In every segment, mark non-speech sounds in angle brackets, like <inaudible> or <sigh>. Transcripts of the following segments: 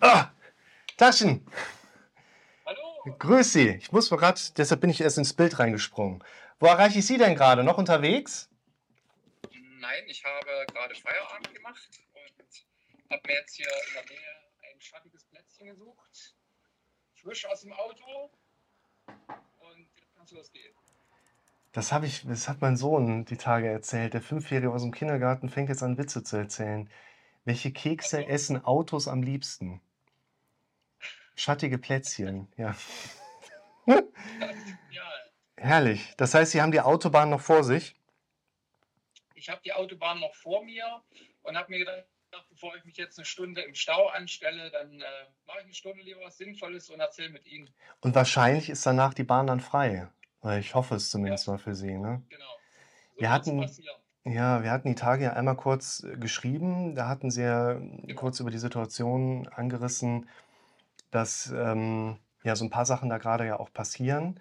Ah, Taschen, Hallo. grüß Sie. Ich muss gerade, deshalb bin ich erst ins Bild reingesprungen. Wo erreiche ich Sie denn gerade? Noch unterwegs? Nein, ich habe gerade Feierabend gemacht und habe mir jetzt hier in der Nähe ein schattiges Plätzchen gesucht. Frisch aus dem Auto und jetzt kann es losgehen. Das habe ich, das hat mein Sohn die Tage erzählt. Der Fünfjährige aus dem Kindergarten fängt jetzt an, Witze zu erzählen. Welche Kekse Also, essen Autos am liebsten? Schattige Plätzchen, ja. ja, <laughs> Herrlich. Das heißt, Sie haben die Autobahn noch vor sich? ich habe die Autobahn noch vor mir und habe mir gedacht, bevor ich mich jetzt eine Stunde im Stau anstelle, dann äh, mache ich eine Stunde lieber was Sinnvolles und erzähle mit Ihnen. Und wahrscheinlich ist danach die Bahn dann frei. Weil Ich hoffe es Ja, zumindest mal für Sie, ne? genau. So Wir hatten, ja, wir hatten die Tage ja einmal kurz äh, geschrieben. Da hatten Sie ja Genau. kurz über die Situation angerissen, dass ähm, ja so ein paar Sachen da gerade ja auch passieren.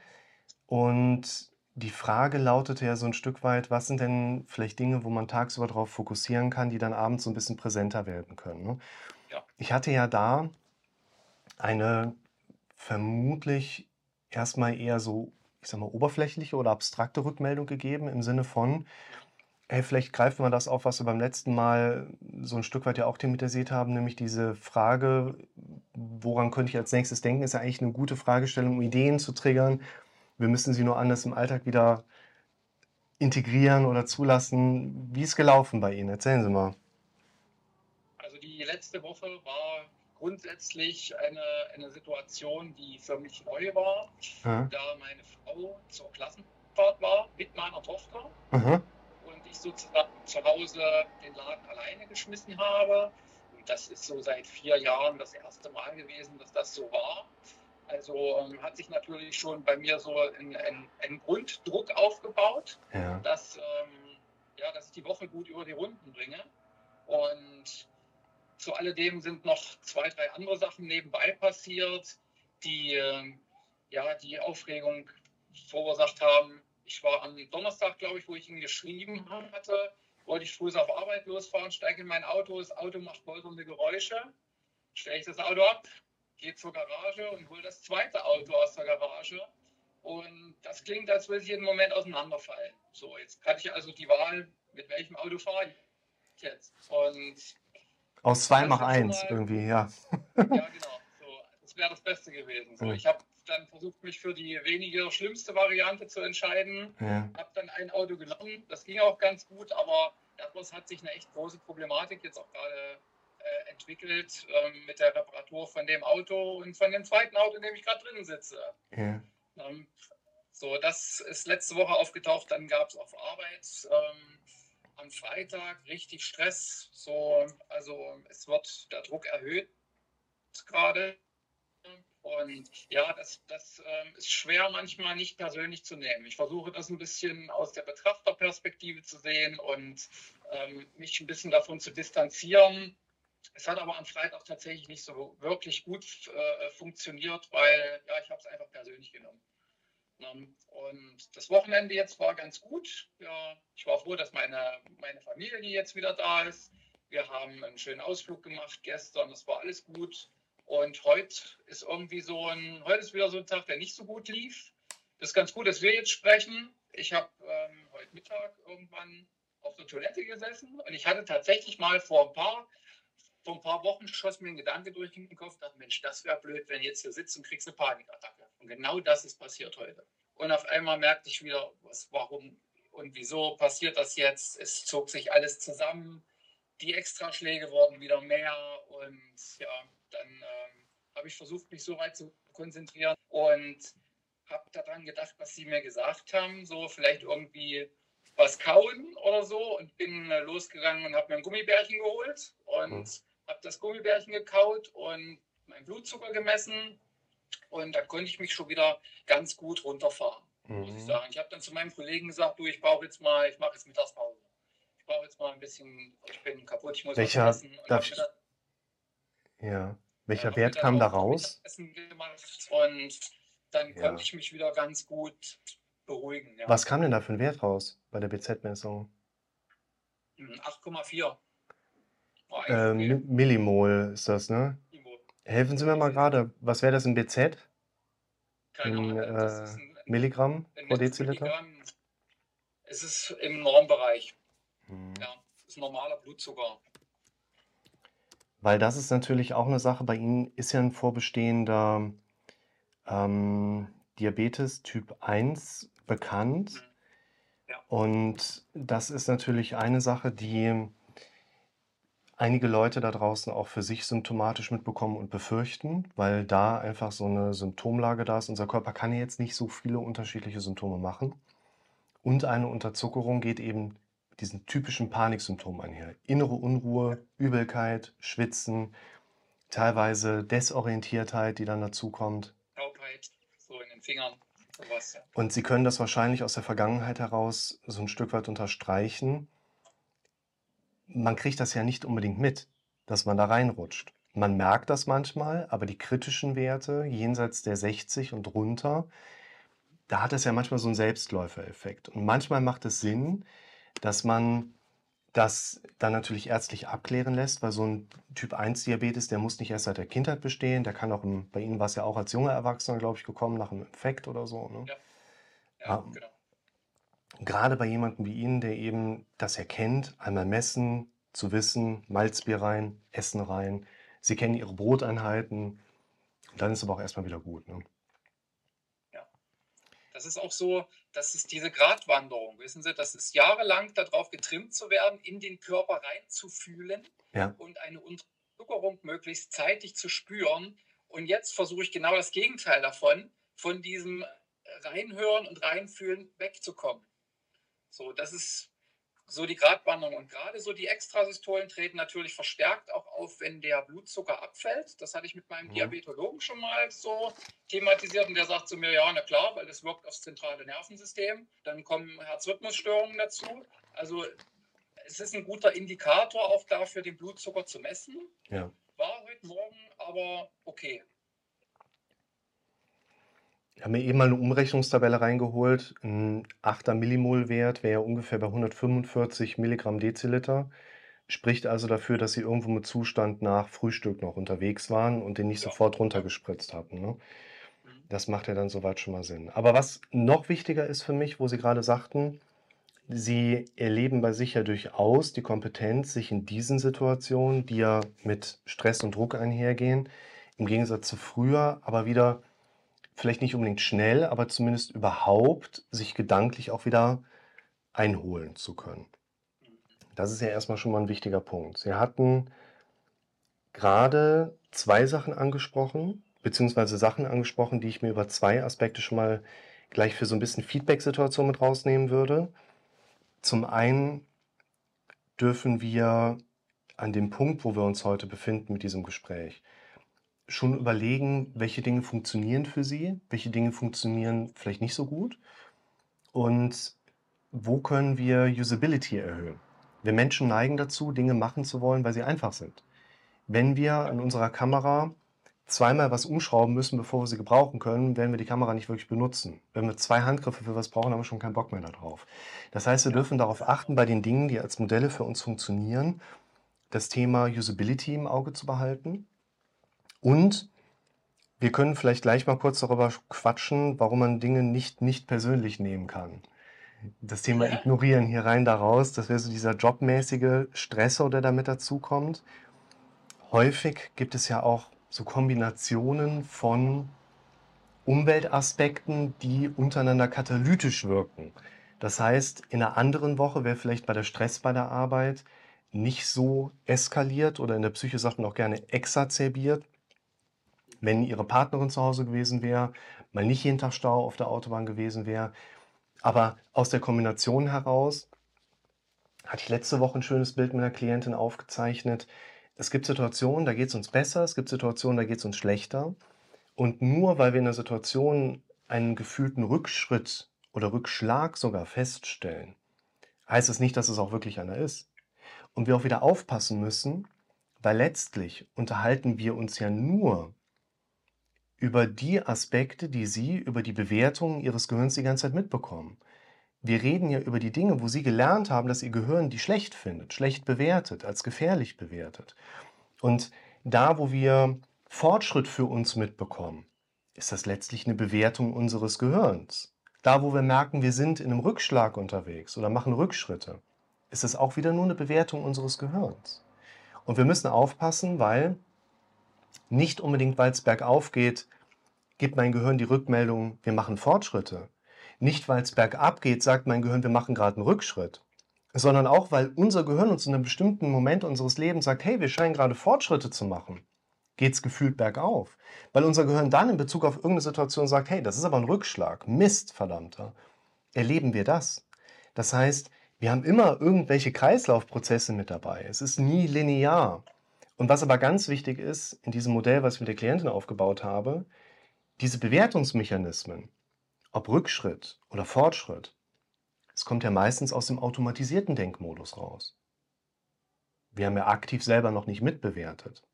Und die Frage lautete ja so ein Stück weit, was sind denn vielleicht Dinge, wo man tagsüber darauf fokussieren kann, die dann abends so ein bisschen präsenter werden können, ne? Ja. Ich hatte ja da eine vermutlich erstmal eher so, ich sag mal, oberflächliche oder abstrakte Rückmeldung gegeben im Sinne von, hey, vielleicht greifen wir das auf, was wir beim letzten Mal so ein Stück weit ja auch thematisiert haben, nämlich diese Frage, woran könnte ich als nächstes denken, ist ja eigentlich eine gute Fragestellung, um Ideen zu triggern. Wir müssen sie nur anders im Alltag wieder integrieren oder zulassen. Wie ist gelaufen bei Ihnen? Erzählen Sie mal. Also die letzte Woche war grundsätzlich eine, eine Situation, die für mich neu war, Ja. da meine Frau zur Klassenfahrt war mit meiner Tochter Aha. Ich sozusagen zu Hause den Laden alleine geschmissen habe. Und das ist so seit vier Jahren das erste Mal gewesen, dass das so war. Also ähm, hat sich natürlich schon bei mir so ein, ein, ein Grunddruck aufgebaut, Ja. dass, ähm, ja, dass ich die Woche gut über die Runden bringe. Und zu alledem sind noch zwei, drei andere Sachen nebenbei passiert, die ähm, ja, die Aufregung verursacht haben. Ich war am Donnerstag, glaube ich, wo ich ihn geschrieben hatte, wollte ich früh auf Arbeit losfahren, steige in mein Auto, das Auto macht polternde Geräusche, stelle ich das Auto ab, gehe zur Garage und hole das zweite Auto aus der Garage. Und das klingt, als würde ich jeden Moment auseinanderfallen. So, jetzt hatte ich also die Wahl, mit welchem Auto fahre ich jetzt. Und Aus zwei mach eins irgendwie, ja. ja, genau. So, das wäre das Beste gewesen. So, ich habe dann versucht, mich für die weniger schlimmste Variante zu entscheiden. Ja. Habe dann ein Auto genommen. Das ging auch ganz gut, aber daraus hat sich eine echt große Problematik jetzt auch gerade äh, entwickelt ähm, mit der Reparatur von dem Auto und von dem zweiten Auto, in dem ich gerade drin sitze. Ja. Ähm, so, das ist letzte Woche aufgetaucht. Dann gab es auf Arbeit ähm, am Freitag richtig Stress. So, also es wird der Druck erhöht gerade. Und ja, das, das ähm, ist schwer manchmal nicht persönlich zu nehmen. Ich versuche das ein bisschen aus der Betrachterperspektive zu sehen und ähm, mich ein bisschen davon zu distanzieren. Es hat aber am Freitag tatsächlich nicht so wirklich gut äh, funktioniert, weil ja, ich habe es einfach persönlich genommen. Ähm, Und das Wochenende jetzt war ganz gut. Ja, ich war froh, dass meine, meine Familie jetzt wieder da ist. Wir haben einen schönen Ausflug gemacht gestern, das war alles gut. Und heute ist irgendwie so ein, heute ist wieder so ein Tag, der nicht so gut lief. Das ist ganz gut, dass wir jetzt sprechen. Ich habe ähm, heute Mittag irgendwann auf der Toilette gesessen und ich hatte tatsächlich mal vor ein paar, vor ein paar Wochen schoss mir ein Gedanke durch den Kopf, dachte, Mensch, das wäre blöd, wenn jetzt hier sitzt und kriegst eine Panikattacke. Und genau das ist passiert heute. Und auf einmal merkte ich wieder, was, warum und wieso passiert das jetzt. Es zog sich alles zusammen. Die Extraschläge wurden wieder mehr und ja, dann ähm, habe ich versucht, mich so weit zu konzentrieren und habe daran gedacht, was sie mir gesagt haben, so vielleicht irgendwie was kauen oder so und bin äh, losgegangen und habe mir ein Gummibärchen geholt und Mhm. habe das Gummibärchen gekaut und meinen Blutzucker gemessen und da konnte ich mich schon wieder ganz gut runterfahren, muss ich Mhm. sagen. Ich habe dann zu meinem Kollegen gesagt, du, ich brauche jetzt mal, ich mache jetzt Mittagspause. Ich brauche jetzt mal ein bisschen, ich bin kaputt, ich muss Welcher, was essen. Ja, welcher mir Wert kam da raus? Mittagessen gemacht und dann Ja. konnte ich mich wieder ganz gut beruhigen. Ja. Was kam denn da für ein Wert raus bei der BZ-Messung? Hm, 8,4 war eigentlich Ähm, Millimol ist das, ne? Niveau. Helfen Sie mir mal gerade, was wäre das in BZ? Keine In äh, Milligramm pro Deziliter? Milligramm. Es ist im Normbereich. Hm. Ja, das ist normaler Blutzucker. Weil das ist natürlich auch eine Sache. Bei Ihnen ist ja ein vorbestehender ähm, Diabetes Typ 1 bekannt. Ja. Und das ist natürlich eine Sache, die einige Leute da draußen auch für sich symptomatisch mitbekommen und befürchten, weil da einfach so eine Symptomlage da ist. Unser Körper kann ja jetzt nicht so viele unterschiedliche Symptome machen. Und eine Unterzuckerung geht eben diesen typischen Paniksymptomen einher. Innere Unruhe, Übelkeit, Schwitzen, teilweise Desorientiertheit, die dann dazu kommt. Taubheit, so in den Fingern, sowas. Ja. Und Sie können das wahrscheinlich aus der Vergangenheit heraus so ein Stück weit unterstreichen. Man kriegt das ja nicht unbedingt mit, dass man da reinrutscht. Man merkt das manchmal, aber die kritischen Werte jenseits der 60 und runter, da hat es ja manchmal so einen Selbstläufereffekt. Und manchmal macht es Sinn, dass man das dann natürlich ärztlich abklären lässt, weil so ein Typ 1 Diabetes, der muss nicht erst seit der Kindheit bestehen, der kann auch, im, bei Ihnen war es ja auch als junger Erwachsener, glaube ich, gekommen, nach einem Infekt oder so. Ne? Ja, Ah. genau. Gerade bei jemandem wie Ihnen, der eben das erkennt, einmal messen, zu wissen, Malzbier rein, Essen rein, Sie kennen Ihre Broteinheiten, dann ist aber auch erstmal wieder gut. Ne? Das ist auch so, das ist diese Gratwanderung, wissen Sie, das ist jahrelang darauf getrimmt zu werden, in den Körper reinzufühlen Ja. und eine Unterzuckerung möglichst zeitig zu spüren. Und jetzt versuche ich genau das Gegenteil davon, von diesem Reinhören und Reinfühlen wegzukommen. So, das ist so die Gratwanderung. Und gerade so die Extrasystolen treten natürlich verstärkt auch auf, wenn der Blutzucker abfällt. Das hatte ich mit meinem Mhm. Diabetologen schon mal so thematisiert und der sagt zu mir, ja, na klar, weil das wirkt aufs zentrale Nervensystem. Dann kommen Herzrhythmusstörungen dazu. Also es ist ein guter Indikator auch dafür, den Blutzucker zu messen. Ja. War heute Morgen aber okay. Ich habe mir eben mal eine Umrechnungstabelle reingeholt. Ein 8er Millimol-Wert wäre ungefähr bei 145 Milligramm Deziliter. Spricht also dafür, dass Sie irgendwo mit Zustand nach Frühstück noch unterwegs waren und den nicht Ja. sofort runtergespritzt hatten. Ne? Mhm. Das macht ja dann soweit schon mal Sinn. Aber was noch wichtiger ist für mich, wo Sie gerade sagten, Sie erleben bei sich ja durchaus die Kompetenz, sich in diesen Situationen, die ja mit Stress und Druck einhergehen, im Gegensatz zu früher, aber wieder vielleicht nicht unbedingt schnell, aber zumindest überhaupt sich gedanklich auch wieder einholen zu können. Das ist ja erstmal schon mal ein wichtiger Punkt. Sie hatten gerade zwei Sachen angesprochen, beziehungsweise Sachen angesprochen, die ich mir über zwei Aspekte schon mal gleich für so ein bisschen Feedback-Situation mit rausnehmen würde. Zum einen dürfen wir an dem Punkt, wo wir uns heute befinden mit diesem Gespräch, schon überlegen, welche Dinge funktionieren für Sie, welche Dinge funktionieren vielleicht nicht so gut und wo können wir Usability erhöhen. Wir Menschen neigen dazu, Dinge machen zu wollen, weil sie einfach sind. Wenn wir an unserer Kamera zweimal was umschrauben müssen, bevor wir sie gebrauchen können, werden wir die Kamera nicht wirklich benutzen. Wenn wir zwei Handgriffe für was brauchen, haben wir schon keinen Bock mehr darauf. Das heißt, wir dürfen darauf achten, bei den Dingen, die als Modelle für uns funktionieren, das Thema Usability im Auge zu behalten. Und wir können vielleicht gleich mal kurz darüber quatschen, warum man Dinge nicht nicht persönlich nehmen kann. Das Thema Ja. Ignorieren hier rein, da raus, das wäre so dieser jobmäßige Stressor, der damit dazukommt. Häufig gibt es ja auch so Kombinationen von Umweltaspekten, die untereinander katalytisch wirken. Das heißt, in einer anderen Woche wäre vielleicht bei der Stress bei der Arbeit nicht so eskaliert oder in der Psyche sagt man auch gerne exacerbiert, wenn ihre Partnerin zu Hause gewesen wäre, mal nicht jeden Tag Stau auf der Autobahn gewesen wäre. Aber aus der Kombination heraus hatte ich letzte Woche ein schönes Bild mit einer Klientin aufgezeichnet. Es gibt Situationen, da geht es uns besser, es gibt Situationen, da geht es uns schlechter. Und nur weil wir in der Situation einen gefühlten Rückschritt oder Rückschlag sogar feststellen, heißt es nicht, dass es auch wirklich einer ist. Und wir auch wieder aufpassen müssen, weil letztlich unterhalten wir uns ja nur über die Aspekte, die Sie über die Bewertungen Ihres Gehirns die ganze Zeit mitbekommen. Wir reden ja über die Dinge, wo Sie gelernt haben, dass Ihr Gehirn die schlecht findet, schlecht bewertet, als gefährlich bewertet. Und da, wo wir Fortschritt für uns mitbekommen, ist das letztlich eine Bewertung unseres Gehirns. Da, wo wir merken, wir sind in einem Rückschlag unterwegs oder machen Rückschritte, ist es auch wieder nur eine Bewertung unseres Gehirns. Und wir müssen aufpassen, weil nicht unbedingt, weil es bergauf geht, gibt mein Gehirn die Rückmeldung, wir machen Fortschritte. Nicht, weil es bergab geht, sagt mein Gehirn, wir machen gerade einen Rückschritt. Sondern auch, weil unser Gehirn uns in einem bestimmten Moment unseres Lebens sagt, hey, wir scheinen gerade Fortschritte zu machen geht es gefühlt bergauf. Weil unser Gehirn dann in Bezug auf irgendeine Situation sagt, hey, das ist aber ein Rückschlag, Mist, verdammter. Erleben wir das. Das heißt, wir haben immer irgendwelche Kreislaufprozesse mit dabei. Es ist nie linear. Und was aber ganz wichtig ist, in diesem Modell, was ich mit der Klientin aufgebaut habe, diese Bewertungsmechanismen, ob Rückschritt oder Fortschritt, es kommt ja meistens aus dem automatisierten Denkmodus raus. Wir haben ja aktiv selber noch nicht mitbewertet.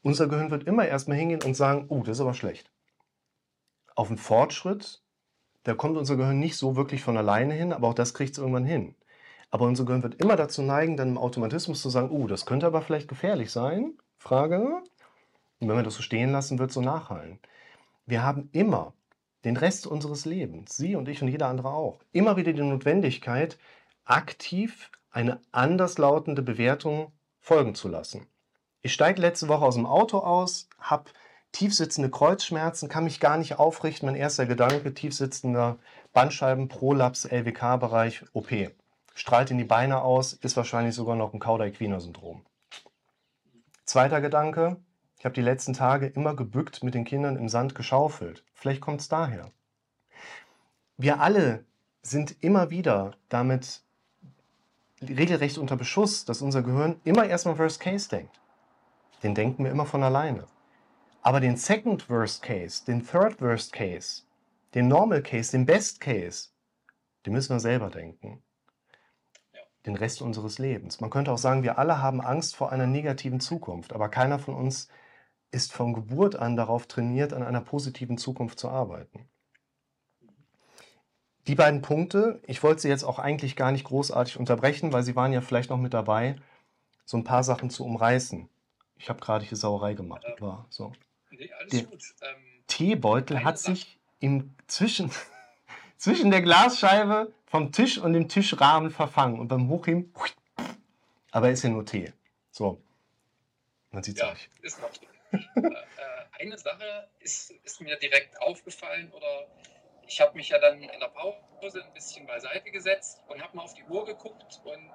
Unser Gehirn wird immer erstmal hingehen und sagen, oh, das ist aber schlecht. Auf einen Fortschritt, da kommt unser Gehirn nicht so wirklich von alleine hin, aber auch das kriegt es irgendwann hin. Aber unser Gehirn wird immer dazu neigen, dann im Automatismus zu sagen, oh, das könnte aber vielleicht gefährlich sein. Frage. Und wenn wir das so stehen lassen, wird es so nachhallen. Wir haben immer den Rest unseres Lebens, Sie und ich und jeder andere auch, immer wieder die Notwendigkeit, aktiv eine anderslautende Bewertung folgen zu lassen. Ich steige letzte Woche aus dem Auto aus, habe tiefsitzende Kreuzschmerzen, kann mich gar nicht aufrichten. Mein erster Gedanke, tiefsitzender Bandscheiben-Prolaps, LWK-Bereich, OP. Strahlt in die Beine aus, ist wahrscheinlich sogar noch ein Cauda-Equina-Syndrom. Zweiter Gedanke, ich habe die letzten Tage immer gebückt mit den Kindern im Sand geschaufelt. Vielleicht kommt es daher. Wir alle sind immer wieder damit regelrecht unter Beschuss, dass unser Gehirn immer erstmal Worst Case denkt den denken wir immer von alleine. Aber den Second Worst Case, den Third Worst Case, den Normal Case, den Best Case, den müssen wir selber denken. Den Rest unseres Lebens. Man könnte auch sagen, wir alle haben Angst vor einer negativen Zukunft, aber keiner von uns ist von Geburt an darauf trainiert, an einer positiven Zukunft zu arbeiten. Die beiden Punkte, ich wollte sie jetzt auch eigentlich gar nicht großartig unterbrechen, weil sie waren ja vielleicht noch mit dabei, so ein paar Sachen zu umreißen. Ich habe gerade hier Sauerei gemacht. Ja. War so. Nee, alles Der gut. Ähm, Teebeutel hat Sache- sich im zwischen, <laughs> zwischen der Glasscheibe vom Tisch und dem Tischrahmen verfangen und beim Hochheben, aber ist ja nur Tee. So, man sieht es ja, euch. ist noch <laughs> äh, eine Sache ist, ist mir direkt aufgefallen oder ich habe mich ja dann in der Pause ein bisschen beiseite gesetzt und habe mal auf die Uhr geguckt und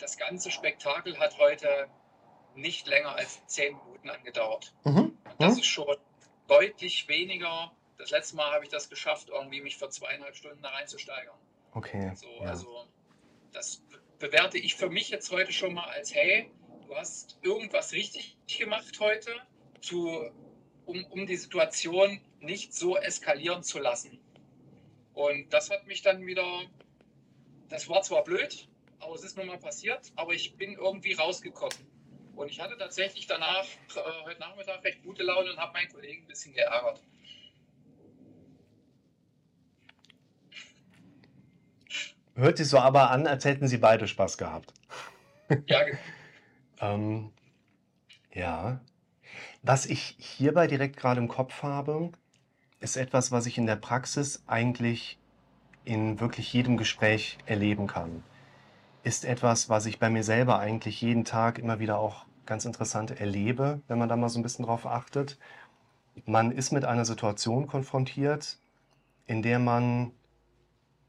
das ganze Spektakel hat heute nicht länger als zehn Minuten angedauert. Mhm. Das Mhm. ist schon deutlich weniger. Das letzte Mal habe ich das geschafft, irgendwie mich für zweieinhalb Stunden da reinzusteigern. Okay. So, ja. Also das bewerte ich für mich jetzt heute schon mal als, hey, du hast irgendwas richtig gemacht heute, zu, um, um die Situation nicht so eskalieren zu lassen. Und das hat mich dann wieder, das war zwar blöd, aber es ist nun mal passiert, aber ich bin irgendwie rausgekommen. Und ich hatte tatsächlich danach, äh, heute Nachmittag, recht gute Laune und habe meinen Kollegen ein bisschen geärgert. Hört sich so aber an, als hätten sie beide Spaß gehabt. Ja. <laughs> Ähm, ja. Was ich hierbei direkt gerade im Kopf habe, ist etwas, was ich in der Praxis eigentlich in wirklich jedem Gespräch erleben kann. Ist etwas, was ich bei mir selber eigentlich jeden Tag immer wieder auch ganz interessant erlebe, wenn man da mal so ein bisschen drauf achtet. Man ist mit einer Situation konfrontiert, in der man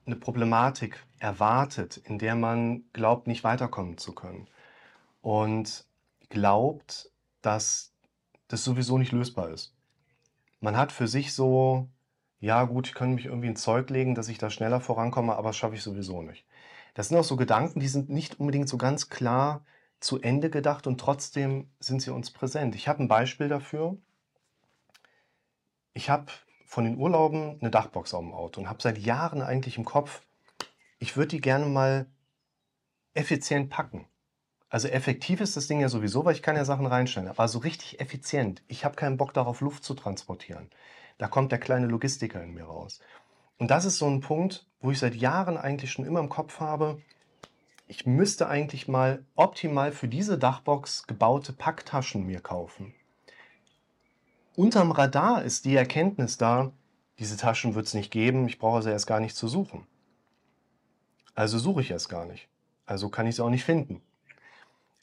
eine Problematik erwartet, in der man glaubt, nicht weiterkommen zu können und glaubt, dass das sowieso nicht lösbar ist. Man hat für sich so, ja gut, ich kann mich irgendwie ins Zeug legen, dass ich da schneller vorankomme, aber das schaffe ich sowieso nicht. Das sind auch so Gedanken, die sind nicht unbedingt so ganz klar zu Ende gedacht und trotzdem sind sie uns präsent. Ich habe ein Beispiel dafür. Ich habe von den Urlauben eine Dachbox auf dem Auto und habe seit Jahren eigentlich im Kopf, ich würde die gerne mal effizient packen. Also effektiv ist das Ding ja sowieso, weil ich kann ja Sachen reinstellen, aber so richtig effizient. Ich habe keinen Bock darauf, Luft zu transportieren. Da kommt der kleine Logistiker in mir raus. Und das ist so ein Punkt, wo ich seit Jahren eigentlich schon immer im Kopf habe, ich müsste eigentlich mal optimal für diese Dachbox gebaute Packtaschen mir kaufen. Unterm Radar ist die Erkenntnis da, diese Taschen wird es nicht geben, ich brauche sie erst gar nicht zu suchen. Also suche ich es gar nicht. Also kann ich sie auch nicht finden.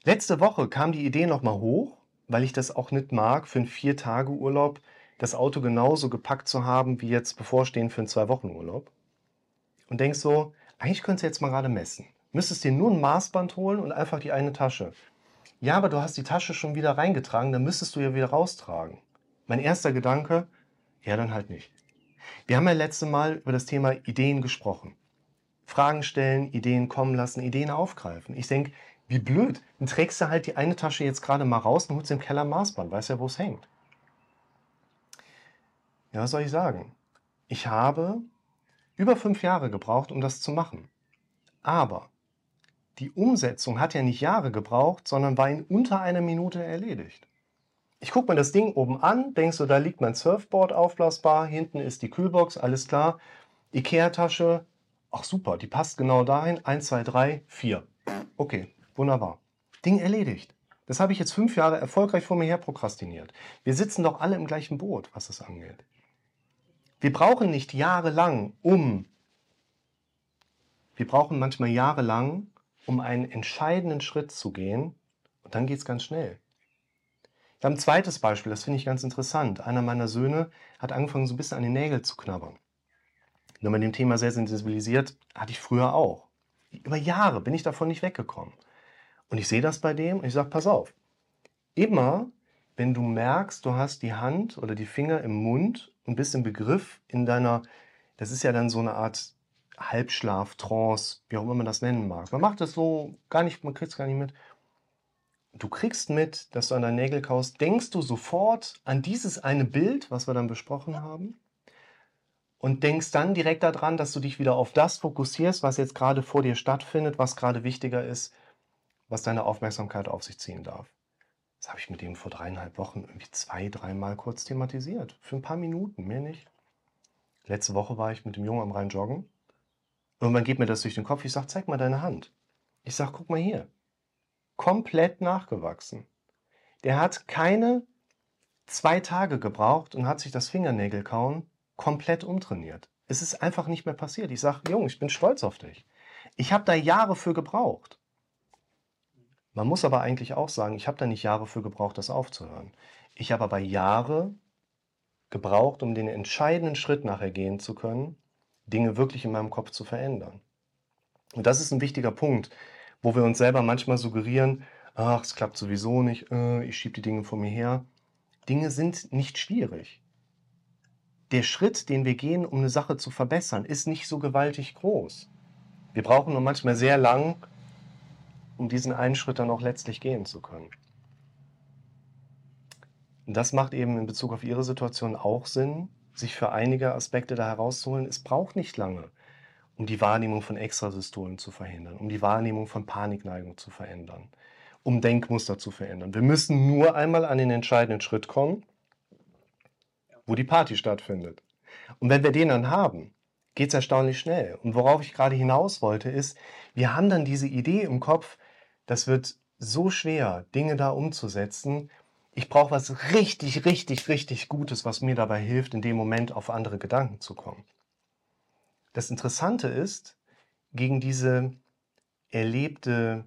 Letzte Woche kam die Idee nochmal hoch, weil ich das auch nicht mag, für einen Vier-Tage-Urlaub das Auto genauso gepackt zu haben, wie jetzt bevorstehen für einen Zwei-Wochen-Urlaub. Und denkst so, eigentlich könntest du jetzt mal gerade messen. Müsstest dir nur ein Maßband holen und einfach die eine Tasche. Ja, aber du hast die Tasche schon wieder reingetragen, dann müsstest du ja wieder raustragen. Mein erster Gedanke, ja, dann halt nicht. Wir haben ja letzte Mal über das Thema Ideen gesprochen. Fragen stellen, Ideen kommen lassen, Ideen aufgreifen. Ich denke, wie blöd. Dann trägst du halt die eine Tasche jetzt gerade mal raus und holst im Keller Maßband. Weißt ja, wo es hängt. Ja, was soll ich sagen? Ich habe über fünf Jahre gebraucht, um das zu machen. Aber die Umsetzung hat ja nicht Jahre gebraucht, sondern war in unter einer Minute erledigt. Ich gucke mir das Ding oben an, denkst du, da liegt mein Surfboard aufblasbar, hinten ist die Kühlbox, alles klar. Ikea-Tasche, ach super, die passt genau dahin. 1, 2, 3, 4. Okay, wunderbar. Ding erledigt. Das habe ich jetzt fünf Jahre erfolgreich vor mir her prokrastiniert. Wir sitzen doch alle im gleichen Boot, was das angeht. Wir brauchen nicht jahrelang, um. Wir brauchen manchmal jahrelang, um einen entscheidenden Schritt zu gehen. Und dann geht es ganz schnell. Haben ein zweites Beispiel, das finde ich ganz interessant. Einer meiner Söhne hat angefangen, so ein bisschen an den Nägeln zu knabbern. Nur mit dem Thema sehr sensibilisiert, hatte ich früher auch. Über Jahre bin ich davon nicht weggekommen. Und ich sehe das bei dem und ich sage, pass auf. Immer, wenn du merkst, du hast die Hand oder die Finger im Mund und bist im Begriff in deiner, das ist ja dann so eine Art Halbschlaf, Trance, wie auch immer man das nennen mag. Man macht das so gar nicht, man kriegt es gar nicht mit. Du kriegst mit, dass du an deinen Nägel kaust, denkst du sofort an dieses eine Bild, was wir dann besprochen haben, und denkst dann direkt daran, dass du dich wieder auf das fokussierst, was jetzt gerade vor dir stattfindet, was gerade wichtiger ist, was deine Aufmerksamkeit auf sich ziehen darf. Das habe ich mit ihm vor dreieinhalb Wochen irgendwie zwei, dreimal kurz thematisiert. Für ein paar Minuten, mehr nicht. Letzte Woche war ich mit dem Jungen am Rhein joggen Irgendwann geht mir das durch den Kopf. Ich sage, zeig mal deine Hand. Ich sage, guck mal hier. Komplett nachgewachsen. Der hat keine zwei Tage gebraucht und hat sich das Fingernägelkauen komplett umtrainiert. Es ist einfach nicht mehr passiert. Ich sage, Junge, ich bin stolz auf dich. Ich habe da Jahre für gebraucht. Man muss aber eigentlich auch sagen, ich habe da nicht Jahre für gebraucht, das aufzuhören. Ich habe aber Jahre gebraucht, um den entscheidenden Schritt nachher gehen zu können, Dinge wirklich in meinem Kopf zu verändern. Und das ist ein wichtiger Punkt, wo wir uns selber manchmal suggerieren, ach, es klappt sowieso nicht, äh, ich schiebe die Dinge vor mir her. Dinge sind nicht schwierig. Der Schritt, den wir gehen, um eine Sache zu verbessern, ist nicht so gewaltig groß. Wir brauchen nur manchmal sehr lang, um diesen einen Schritt dann auch letztlich gehen zu können. Und das macht eben in Bezug auf Ihre Situation auch Sinn, sich für einige Aspekte da herauszuholen. Es braucht nicht lange, um die Wahrnehmung von Extrasystolen zu verhindern, um die Wahrnehmung von Panikneigung zu verändern, um Denkmuster zu verändern. Wir müssen nur einmal an den entscheidenden Schritt kommen, wo die Party stattfindet. Und wenn wir den dann haben, geht es erstaunlich schnell. Und worauf ich gerade hinaus wollte, ist, wir haben dann diese Idee im Kopf, das wird so schwer, Dinge da umzusetzen, ich brauche was richtig, richtig, richtig Gutes, was mir dabei hilft, in dem Moment auf andere Gedanken zu kommen. Das Interessante ist, gegen diese erlebte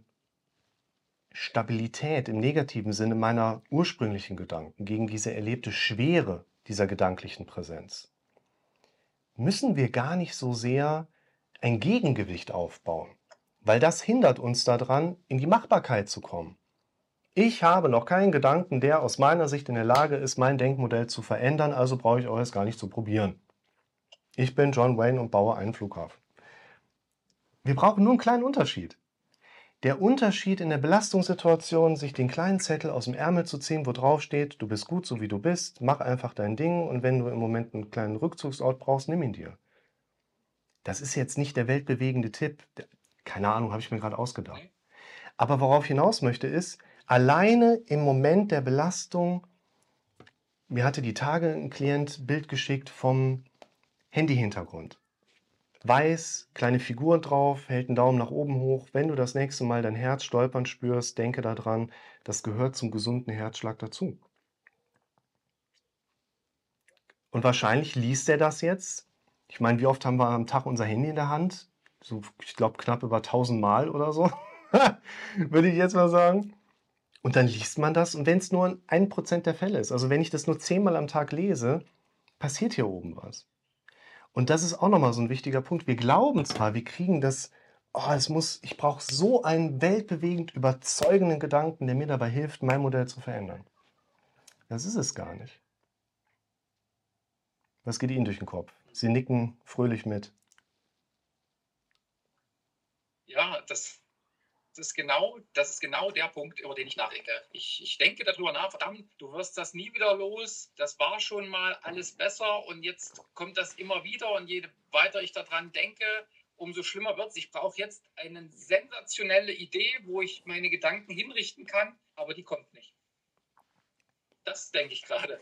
Stabilität im negativen Sinne meiner ursprünglichen Gedanken, gegen diese erlebte Schwere dieser gedanklichen Präsenz, müssen wir gar nicht so sehr ein Gegengewicht aufbauen, weil das hindert uns daran, in die Machbarkeit zu kommen. Ich habe noch keinen Gedanken, der aus meiner Sicht in der Lage ist, mein Denkmodell zu verändern, also brauche ich euch es gar nicht zu probieren. Ich bin John Wayne und baue einen Flughafen. Wir brauchen nur einen kleinen Unterschied. Der Unterschied in der Belastungssituation, sich den kleinen Zettel aus dem Ärmel zu ziehen, wo drauf steht, du bist gut so wie du bist, mach einfach dein Ding und wenn du im Moment einen kleinen Rückzugsort brauchst, nimm ihn dir. Das ist jetzt nicht der weltbewegende Tipp. Keine Ahnung, habe ich mir gerade ausgedacht. Aber worauf ich hinaus möchte ist, alleine im Moment der Belastung, mir hatte die Tage ein Klient Bild geschickt vom Handy-Hintergrund. Weiß, kleine Figur drauf, hält einen Daumen nach oben hoch. Wenn du das nächste Mal dein Herz stolpern spürst, denke daran, das gehört zum gesunden Herzschlag dazu. Und wahrscheinlich liest er das jetzt. Ich meine, wie oft haben wir am Tag unser Handy in der Hand? So, ich glaube, knapp über 1000 Mal oder so. <laughs> Würde ich jetzt mal sagen. Und dann liest man das. Und wenn es nur ein Prozent der Fälle ist, also wenn ich das nur zehnmal am Tag lese, passiert hier oben was. Und das ist auch nochmal so ein wichtiger Punkt. Wir glauben zwar, wir kriegen das, oh, es muss, ich brauche so einen weltbewegend überzeugenden Gedanken, der mir dabei hilft, mein Modell zu verändern. Das ist es gar nicht. Was geht Ihnen durch den Kopf? Sie nicken fröhlich mit. Ja, das, das, ist genau, das ist genau der Punkt, über den ich nachdenke. Ich, ich denke darüber nach, verdammt, du wirst das nie wieder los. Das war schon mal alles besser und jetzt kommt das immer wieder. Und je weiter ich daran denke, umso schlimmer wird es. Ich brauche jetzt eine sensationelle Idee, wo ich meine Gedanken hinrichten kann, aber die kommt nicht. Das denke ich gerade.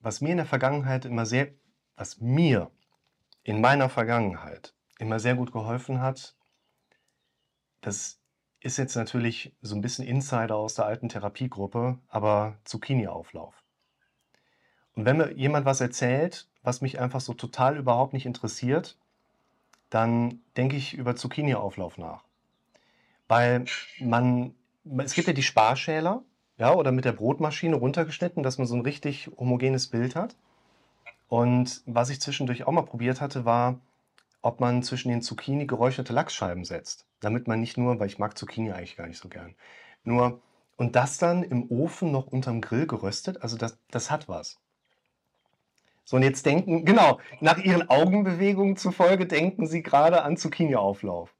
Was mir in der Vergangenheit immer sehr, was mir in meiner Vergangenheit immer sehr gut geholfen hat, das ist jetzt natürlich so ein bisschen Insider aus der alten Therapiegruppe, aber Zucchini-Auflauf. Und wenn mir jemand was erzählt, was mich einfach so total überhaupt nicht interessiert, dann denke ich über Zucchini-Auflauf nach. Weil man, es gibt ja die Sparschäler, ja, oder mit der Brotmaschine runtergeschnitten, dass man so ein richtig homogenes Bild hat. Und was ich zwischendurch auch mal probiert hatte, war, ob man zwischen den Zucchini geräucherte Lachsscheiben setzt. Damit man nicht nur, weil ich mag Zucchini eigentlich gar nicht so gern, nur, und das dann im Ofen noch unterm Grill geröstet, also das, das hat was. So, und jetzt denken, genau, nach Ihren Augenbewegungen zufolge denken Sie gerade an Zucchini-Auflauf.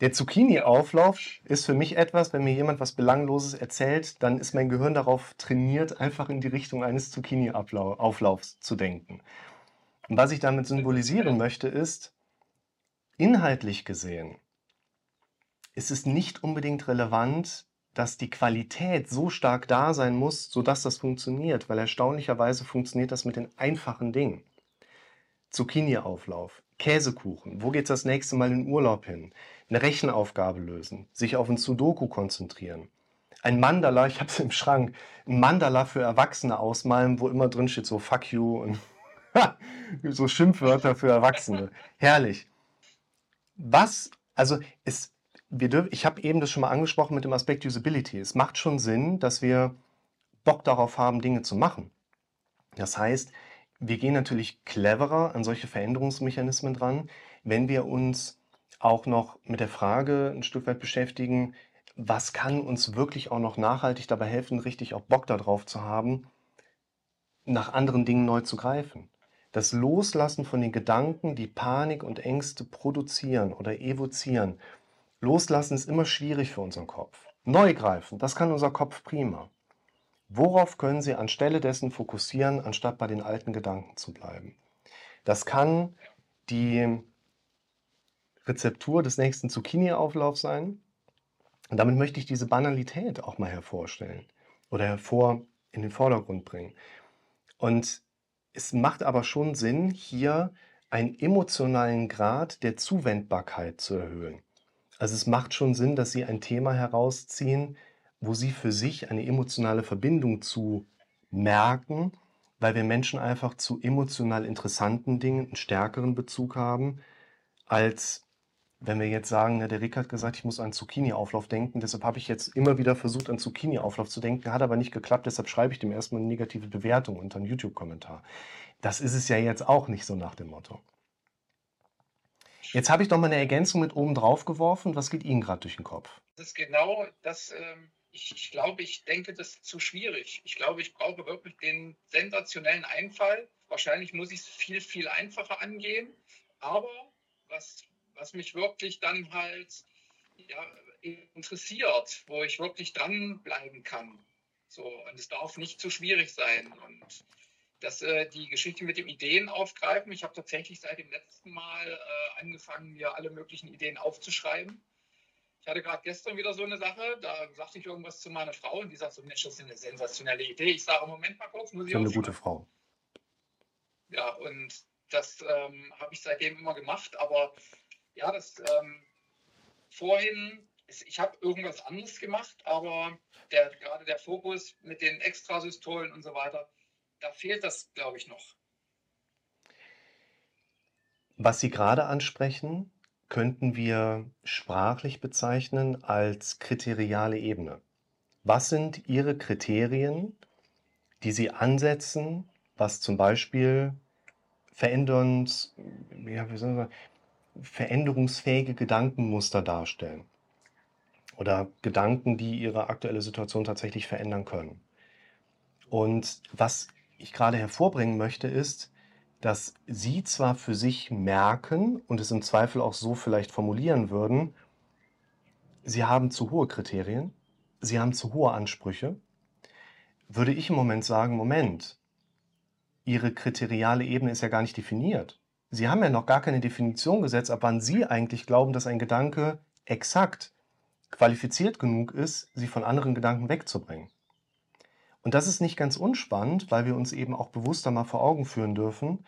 Der Zucchini-Auflauf ist für mich etwas, wenn mir jemand was Belangloses erzählt, dann ist mein Gehirn darauf trainiert, einfach in die Richtung eines Zucchini-Auflaufs zu denken. Und was ich damit symbolisieren möchte, ist, inhaltlich gesehen, ist es nicht unbedingt relevant, dass die Qualität so stark da sein muss, sodass das funktioniert, weil erstaunlicherweise funktioniert das mit den einfachen Dingen. Zucchini-Auflauf, Käsekuchen, wo geht es das nächste Mal in Urlaub hin? eine Rechenaufgabe lösen, sich auf ein Sudoku konzentrieren. Ein Mandala, ich habe es im Schrank, ein Mandala für Erwachsene ausmalen, wo immer drin steht so fuck you und <laughs> so Schimpfwörter für Erwachsene. Herrlich. Was, also es, wir dürfen, ich habe eben das schon mal angesprochen mit dem Aspekt Usability. Es macht schon Sinn, dass wir Bock darauf haben, Dinge zu machen. Das heißt, wir gehen natürlich cleverer an solche Veränderungsmechanismen dran, wenn wir uns auch noch mit der Frage ein Stück weit beschäftigen, was kann uns wirklich auch noch nachhaltig dabei helfen, richtig auch Bock darauf zu haben, nach anderen Dingen neu zu greifen. Das Loslassen von den Gedanken, die Panik und Ängste produzieren oder evozieren. Loslassen ist immer schwierig für unseren Kopf. Neu greifen, das kann unser Kopf prima. Worauf können Sie anstelle dessen fokussieren, anstatt bei den alten Gedanken zu bleiben? Das kann die Rezeptur des nächsten Zucchini-Auflaufs sein. Und damit möchte ich diese Banalität auch mal hervorstellen oder hervor in den Vordergrund bringen. Und es macht aber schon Sinn, hier einen emotionalen Grad der Zuwendbarkeit zu erhöhen. Also es macht schon Sinn, dass Sie ein Thema herausziehen, wo Sie für sich eine emotionale Verbindung zu merken, weil wir Menschen einfach zu emotional interessanten Dingen einen stärkeren Bezug haben als wenn wir jetzt sagen, ne, der Rick hat gesagt, ich muss an Zucchini-Auflauf denken, deshalb habe ich jetzt immer wieder versucht, an Zucchini-Auflauf zu denken, hat aber nicht geklappt, deshalb schreibe ich dem erstmal eine negative Bewertung unter einen YouTube-Kommentar. Das ist es ja jetzt auch nicht so nach dem Motto. Jetzt habe ich noch mal eine Ergänzung mit oben drauf geworfen. Was geht Ihnen gerade durch den Kopf? Das ist genau das. Ähm, ich, ich glaube, ich denke, das ist zu schwierig. Ich glaube, ich brauche wirklich den sensationellen Einfall. Wahrscheinlich muss ich es viel, viel einfacher angehen. Aber was was mich wirklich dann halt ja, interessiert, wo ich wirklich dranbleiben kann. So, und es darf nicht zu schwierig sein. Und dass äh, die Geschichte mit dem Ideen aufgreifen. Ich habe tatsächlich seit dem letzten Mal äh, angefangen, mir alle möglichen Ideen aufzuschreiben. Ich hatte gerade gestern wieder so eine Sache, da sagte ich irgendwas zu meiner Frau und die sagt so, Mensch, das ist eine sensationelle Idee. Ich sage, Moment mal kurz, muss ich Eine gute Frau. Ja, und das ähm, habe ich seitdem immer gemacht, aber ja, das, ähm, vorhin, ich habe irgendwas anderes gemacht, aber der, gerade der Fokus mit den Extrasystolen und so weiter, da fehlt das, glaube ich, noch. Was Sie gerade ansprechen, könnten wir sprachlich bezeichnen als kriteriale Ebene. Was sind Ihre Kriterien, die Sie ansetzen, was zum Beispiel veränderns, ja, sagen, veränderungsfähige Gedankenmuster darstellen? Oder Gedanken, die Ihre aktuelle Situation tatsächlich verändern können? Und was ich gerade hervorbringen möchte, ist, dass Sie zwar für sich merken und es im Zweifel auch so vielleicht formulieren würden, Sie haben zu hohe Kriterien, Sie haben zu hohe Ansprüche, würde ich im Moment sagen, Moment, Ihre kriteriale Ebene ist ja gar nicht definiert. Sie haben ja noch gar keine Definition gesetzt, ab wann Sie eigentlich glauben, dass ein Gedanke exakt qualifiziert genug ist, Sie von anderen Gedanken wegzubringen. Und das ist nicht ganz unspannend, weil wir uns eben auch bewusster mal vor Augen führen dürfen,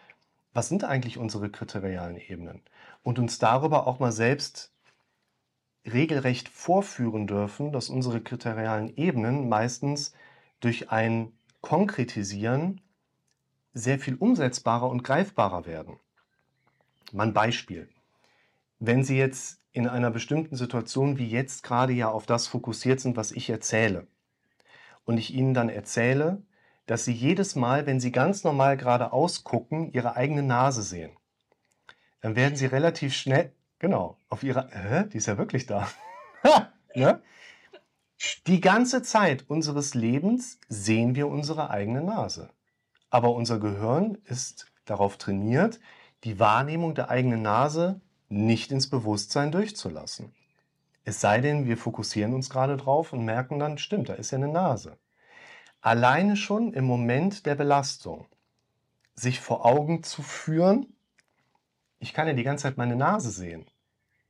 was sind eigentlich unsere kriterialen Ebenen? Und uns darüber auch mal selbst regelrecht vorführen dürfen, dass unsere kriterialen Ebenen meistens durch ein Konkretisieren sehr viel umsetzbarer und greifbarer werden. Mal Beispiel. Wenn Sie jetzt in einer bestimmten Situation wie jetzt gerade ja auf das fokussiert sind, was ich erzähle, und ich Ihnen dann erzähle, dass Sie jedes Mal, wenn Sie ganz normal geradeaus gucken, Ihre eigene Nase sehen, dann werden Sie relativ schnell, genau, auf Ihre, äh, die ist ja wirklich da. <laughs> ne? Die ganze Zeit unseres Lebens sehen wir unsere eigene Nase. Aber unser Gehirn ist darauf trainiert, die Wahrnehmung der eigenen Nase nicht ins Bewusstsein durchzulassen. Es sei denn, wir fokussieren uns gerade drauf und merken dann, stimmt, da ist ja eine Nase. Alleine schon im Moment der Belastung, sich vor Augen zu führen, ich kann ja die ganze Zeit meine Nase sehen,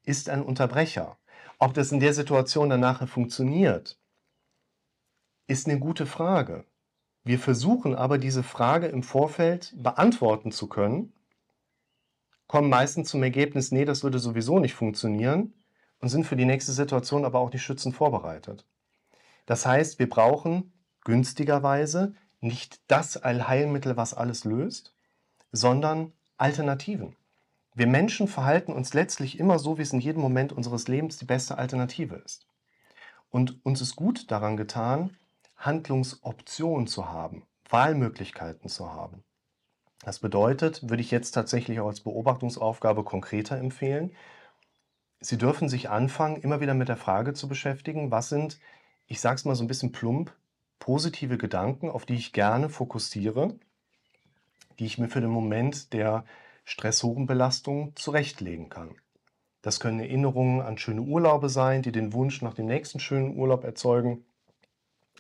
ist ein Unterbrecher. Ob das in der Situation dann nachher funktioniert, ist eine gute Frage. Wir versuchen aber diese Frage im Vorfeld beantworten zu können, kommen meistens zum Ergebnis, nee, das würde sowieso nicht funktionieren und sind für die nächste Situation aber auch nicht schützend vorbereitet. Das heißt, wir brauchen günstigerweise nicht das Allheilmittel, was alles löst, sondern Alternativen. Wir Menschen verhalten uns letztlich immer so, wie es in jedem Moment unseres Lebens die beste Alternative ist. Und uns ist gut daran getan, Handlungsoptionen zu haben, Wahlmöglichkeiten zu haben. Das bedeutet, würde ich jetzt tatsächlich auch als Beobachtungsaufgabe konkreter empfehlen, Sie dürfen sich anfangen, immer wieder mit der Frage zu beschäftigen, was sind, ich sage es mal so ein bisschen plump, positive Gedanken, auf die ich gerne fokussiere, die ich mir für den Moment der stresshohen Belastung zurechtlegen kann. Das können Erinnerungen an schöne Urlaube sein, die den Wunsch nach dem nächsten schönen Urlaub erzeugen.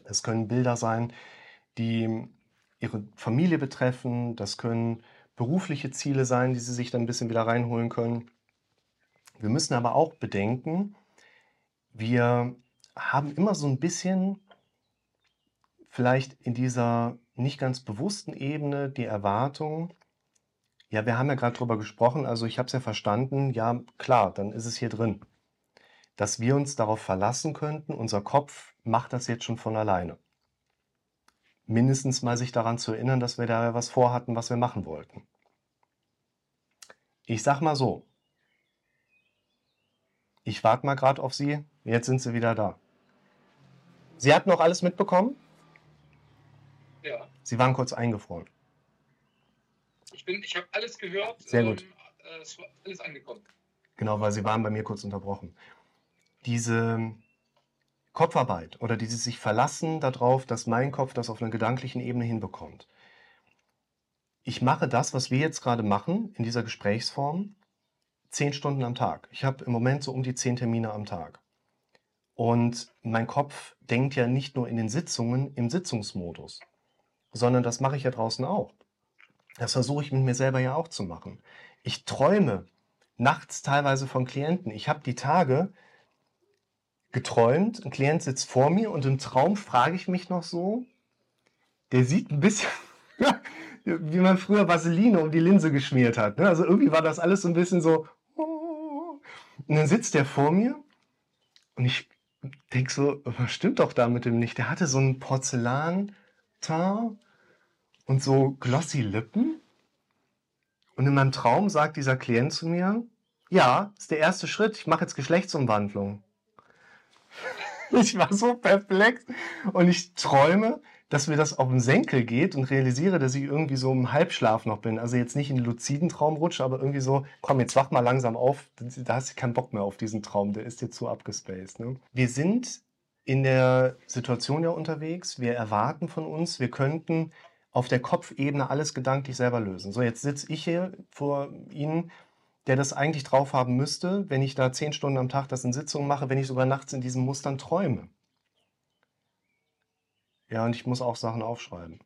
Es können Bilder sein, die ihre Familie betreffen. Das können berufliche Ziele sein, die sie sich dann ein bisschen wieder reinholen können. Wir müssen aber auch bedenken, wir haben immer so ein bisschen vielleicht in dieser nicht ganz bewussten Ebene die Erwartung, ja, wir haben ja gerade drüber gesprochen, also ich habe es ja verstanden, ja, klar, dann ist es hier drin. Dass wir uns darauf verlassen könnten, unser Kopf macht das jetzt schon von alleine. Mindestens mal sich daran zu erinnern, dass wir da was vorhatten, was wir machen wollten. Ich sag mal so, ich warte mal gerade auf Sie. Jetzt sind Sie wieder da. Sie hatten noch alles mitbekommen? Ja. Sie waren kurz eingefroren. Ich, ich habe alles gehört. Sehr gut. Ähm, äh, es war alles angekommen. Genau, weil Sie waren bei mir kurz unterbrochen. Diese Kopfarbeit oder dieses sich verlassen darauf, dass mein Kopf das auf einer gedanklichen Ebene hinbekommt. Ich mache das, was wir jetzt gerade machen in dieser Gesprächsform, zehn Stunden am Tag. Ich habe im Moment so um die zehn Termine am Tag. Und mein Kopf denkt ja nicht nur in den Sitzungen im Sitzungsmodus, sondern das mache ich ja draußen auch. Das versuche ich mit mir selber ja auch zu machen. Ich träume nachts teilweise von Klienten. Ich habe die Tage geträumt, ein Klient sitzt vor mir und im Traum frage ich mich noch so, der sieht ein bisschen <laughs> wie man früher Vaseline um die Linse geschmiert hat. Ne? Also irgendwie war das alles so ein bisschen so, und dann sitzt er vor mir Und ich denke so, was stimmt doch da mit dem nicht? Der hatte so einen Porzellan-Teint und so glossy Lippen. Und in meinem Traum sagt dieser Klient zu mir, ja, ist der erste Schritt, ich mache jetzt Geschlechtsumwandlung. <laughs> ich war so perplex und ich träume, dass mir das auf den Senkel geht und realisiere, dass ich irgendwie so im Halbschlaf noch bin. Also jetzt nicht in den luziden Traum rutsche, aber irgendwie so, komm, jetzt wach mal langsam auf. Da hast du keinen Bock mehr auf diesen Traum, der ist dir zu abgespaced. Ne? Wir sind in der Situation ja unterwegs. Wir erwarten von uns, wir könnten auf der Kopfebene alles gedanklich selber lösen. So, jetzt sitze ich hier vor Ihnen, der das eigentlich drauf haben müsste, wenn ich da zehn Stunden am Tag das in Sitzungen mache, wenn ich sogar nachts in diesen Mustern träume. Ja, und ich muss auch Sachen aufschreiben.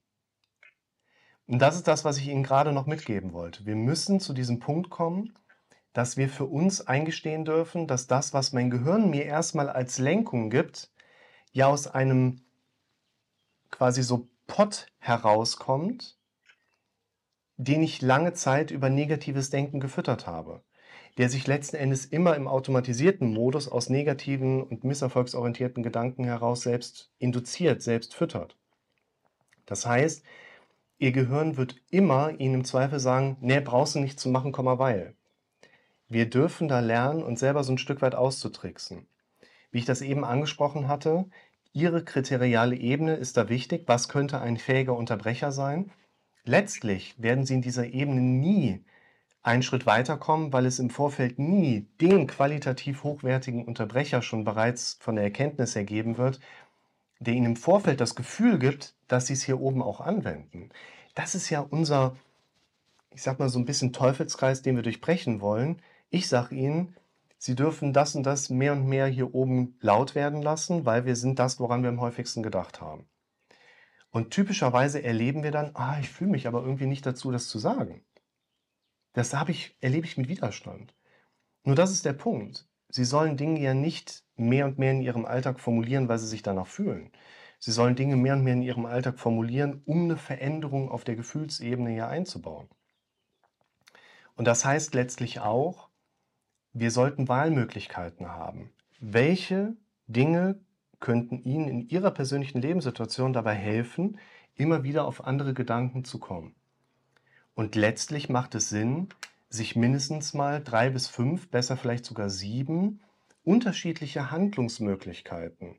Und das ist das, was ich Ihnen gerade noch mitgeben wollte. Wir müssen zu diesem Punkt kommen, dass wir für uns eingestehen dürfen, dass das, was mein Gehirn mir erstmal als Lenkung gibt, ja aus einem quasi so Pott herauskommt, den ich lange Zeit über negatives Denken gefüttert habe, der sich letzten Endes immer im automatisierten Modus aus negativen und misserfolgsorientierten Gedanken heraus selbst induziert, selbst füttert. Das heißt, Ihr Gehirn wird immer Ihnen im Zweifel sagen, nee, brauchst du nicht zu machen, Komma, weil. Wir dürfen da lernen, uns selber so ein Stück weit auszutricksen. Wie ich das eben angesprochen hatte, Ihre kriteriale Ebene ist da wichtig. Was könnte ein fähiger Unterbrecher sein? Letztlich werden Sie in dieser Ebene nie einen Schritt weiterkommen, weil es im Vorfeld nie den qualitativ hochwertigen Unterbrecher schon bereits von der Erkenntnis her geben wird, der Ihnen im Vorfeld das Gefühl gibt, dass Sie es hier oben auch anwenden. Das ist ja unser, ich sag mal so ein bisschen Teufelskreis, den wir durchbrechen wollen. Ich sage Ihnen, Sie dürfen das und das mehr und mehr hier oben laut werden lassen, weil wir sind das, woran wir am häufigsten gedacht haben. Und typischerweise erleben wir dann, ah, ich fühle mich aber irgendwie nicht dazu, das zu sagen. Das habe ich, erlebe ich mit Widerstand. Nur das ist der Punkt. Sie sollen Dinge ja nicht mehr und mehr in ihrem Alltag formulieren, weil sie sich danach fühlen. Sie sollen Dinge mehr und mehr in ihrem Alltag formulieren, um eine Veränderung auf der Gefühlsebene hier einzubauen. Und das heißt letztlich auch, wir sollten Wahlmöglichkeiten haben. Welche Dinge könnten Ihnen in Ihrer persönlichen Lebenssituation dabei helfen, immer wieder auf andere Gedanken zu kommen. Und letztlich macht es Sinn, sich mindestens mal drei bis fünf, besser vielleicht sogar sieben unterschiedliche Handlungsmöglichkeiten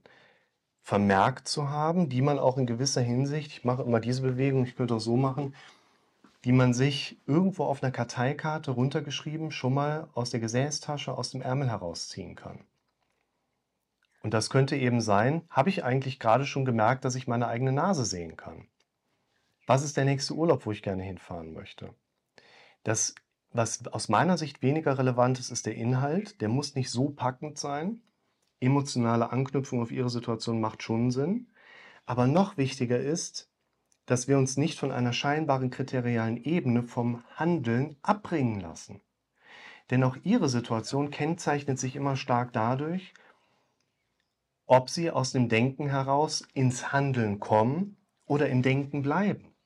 vermerkt zu haben, die man auch in gewisser Hinsicht, ich mache immer diese Bewegung, ich könnte auch so machen, die man sich irgendwo auf einer Karteikarte runtergeschrieben schon mal aus der Gesäßtasche, aus dem Ärmel herausziehen kann. Und das könnte eben sein, habe ich eigentlich gerade schon gemerkt, dass ich meine eigene Nase sehen kann? Was ist der nächste Urlaub, wo ich gerne hinfahren möchte? Das, was aus meiner Sicht weniger relevant ist, ist der Inhalt. Der muss nicht so packend sein. Emotionale Anknüpfung auf Ihre Situation macht schon Sinn. Aber noch wichtiger ist, dass wir uns nicht von einer scheinbaren kriterialen Ebene vom Handeln abbringen lassen. Denn auch Ihre Situation kennzeichnet sich immer stark dadurch, ob sie aus dem Denken heraus ins Handeln kommen oder im Denken bleiben.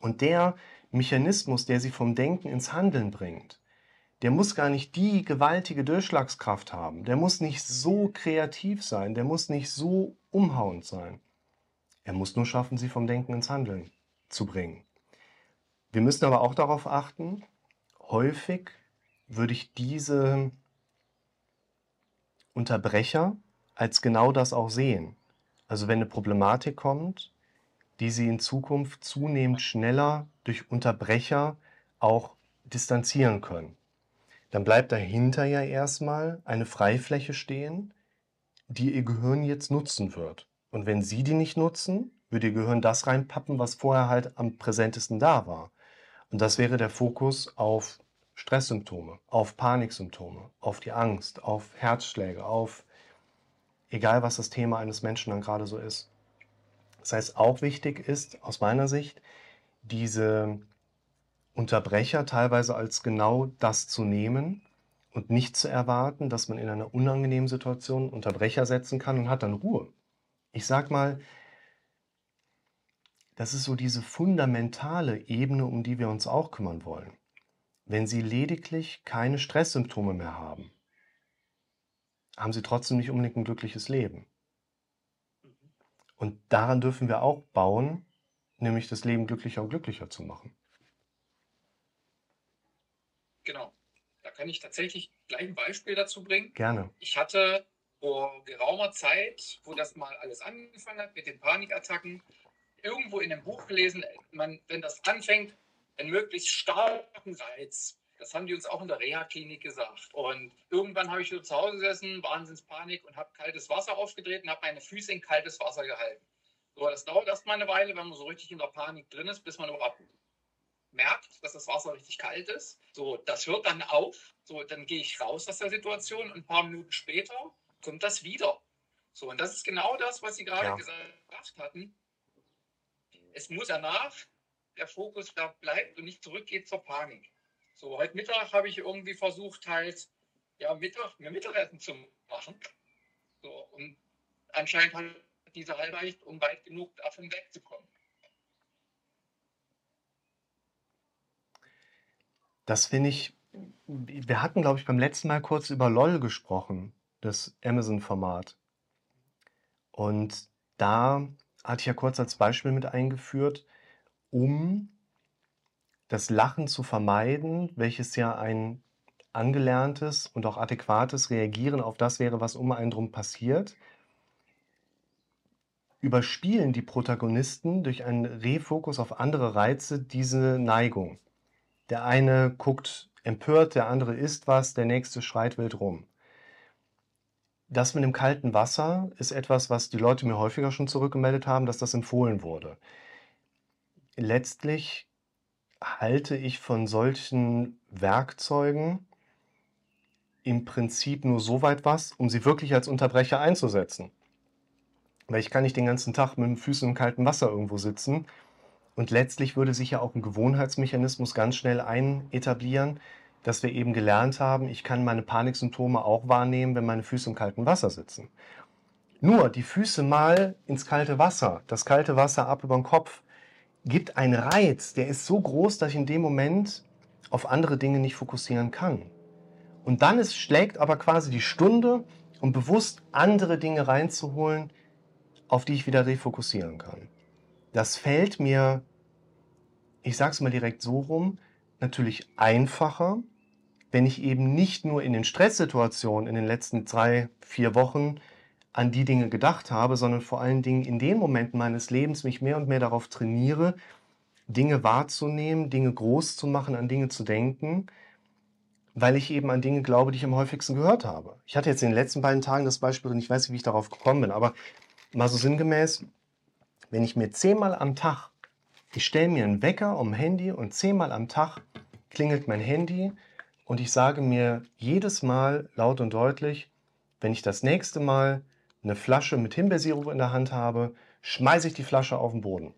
Und der Mechanismus, der sie vom Denken ins Handeln bringt, der muss gar nicht die gewaltige Durchschlagskraft haben, der muss nicht so kreativ sein, der muss nicht so umhauend sein. Er muss nur schaffen, sie vom Denken ins Handeln zu bringen. Wir müssen aber auch darauf achten, häufig würde ich diese Unterbrecher als genau das auch sehen. Also wenn eine Problematik kommt, die Sie in Zukunft zunehmend schneller durch Unterbrecher auch distanzieren können. Dann bleibt dahinter ja erstmal eine Freifläche stehen, die Ihr Gehirn jetzt nutzen wird. Und wenn Sie die nicht nutzen, würde Ihr Gehirn das reinpappen, was vorher halt am präsentesten da war. Und das wäre der Fokus auf Stresssymptome, auf Paniksymptome, auf die Angst, auf Herzschläge, auf egal was das Thema eines Menschen dann gerade so ist. Das heißt, auch wichtig ist aus meiner Sicht, diese Unterbrecher teilweise als genau das zu nehmen und nicht zu erwarten, dass man in einer unangenehmen Situation Unterbrecher setzen kann und hat dann Ruhe. Ich sag mal, das ist so diese fundamentale Ebene, um die wir uns auch kümmern wollen. Wenn Sie lediglich keine Stresssymptome mehr haben, haben sie trotzdem nicht unbedingt ein glückliches Leben. Und daran dürfen wir auch bauen, nämlich das Leben glücklicher und glücklicher zu machen. Genau. Da kann ich tatsächlich gleich ein Beispiel dazu bringen. Gerne. Ich hatte vor geraumer Zeit, wo das mal alles angefangen hat mit den Panikattacken, irgendwo in einem Buch gelesen, man, wenn das anfängt, einen möglichst starken Reiz. Das haben die uns auch in der Reha-Klinik gesagt. Und irgendwann habe ich wieder zu Hause gesessen, Wahnsinnspanik und habe kaltes Wasser aufgedreht und habe meine Füße in kaltes Wasser gehalten. So, das dauert erstmal eine Weile, wenn man so richtig in der Panik drin ist, bis man überhaupt merkt, dass das Wasser richtig kalt ist. So, das hört dann auf. So, dann gehe ich raus aus der Situation und ein paar Minuten später kommt das wieder. So, und das ist genau das, was Sie gerade ja. gesagt hatten. Es muss danach der Fokus da bleibt und nicht zurückgeht zur Panik. So, heute Mittag habe ich irgendwie versucht, halt, ja, Mittag, mir Mittagessen zu machen. So, und anscheinend hat diese Halbleicht, um weit genug davon wegzukommen. Das finde ich, wir hatten, glaube ich, beim letzten Mal kurz über LOL gesprochen, das Amazon-Format. Und da hatte ich ja kurz als Beispiel mit eingeführt, um das Lachen zu vermeiden, welches ja ein angelerntes und auch adäquates Reagieren auf das wäre, was um einen drum passiert, überspielen die Protagonisten durch einen Refokus auf andere Reize diese Neigung. Der eine guckt empört, der andere isst was, der nächste schreit wild rum. Das mit dem kalten Wasser ist etwas, was die Leute mir häufiger schon zurückgemeldet haben, dass das empfohlen wurde letztlich halte ich von solchen Werkzeugen im Prinzip nur so weit was, um sie wirklich als Unterbrecher einzusetzen. Weil ich kann nicht den ganzen Tag mit den Füßen im kalten Wasser irgendwo sitzen. Und letztlich würde sich ja auch ein Gewohnheitsmechanismus ganz schnell einetablieren, dass wir eben gelernt haben, ich kann meine Paniksymptome auch wahrnehmen, wenn meine Füße im kalten Wasser sitzen. Nur die Füße mal ins kalte Wasser, das kalte Wasser ab über den Kopf, gibt einen Reiz, der ist so groß, dass ich in dem Moment auf andere Dinge nicht fokussieren kann. Und dann ist, schlägt aber quasi die Stunde, um bewusst andere Dinge reinzuholen, auf die ich wieder refokussieren kann. Das fällt mir, ich sage es mal direkt so rum, natürlich einfacher, wenn ich eben nicht nur in den Stresssituationen in den letzten drei, vier Wochen an die Dinge gedacht habe, sondern vor allen Dingen in den Momenten meines Lebens mich mehr und mehr darauf trainiere, Dinge wahrzunehmen, Dinge groß zu machen, an Dinge zu denken, weil ich eben an Dinge glaube, die ich am häufigsten gehört habe. Ich hatte jetzt in den letzten beiden Tagen das Beispiel und ich weiß nicht, wie ich darauf gekommen bin, aber mal so sinngemäß, wenn ich mir zehnmal am Tag, ich stelle mir einen Wecker um Handy und zehnmal am Tag klingelt mein Handy und ich sage mir jedes Mal laut und deutlich, wenn ich das nächste Mal eine Flasche mit Himbeersirup in der Hand habe, schmeiße ich die Flasche auf den Boden.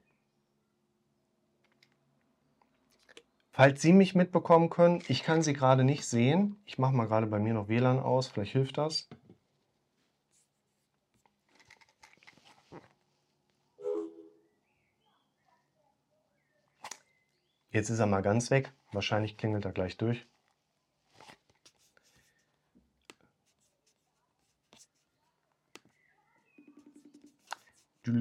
Falls Sie mich mitbekommen können, ich kann Sie gerade nicht sehen. Ich mache mal gerade bei mir noch WLAN aus, vielleicht hilft das. Jetzt ist er mal ganz weg. Wahrscheinlich klingelt er gleich durch. So.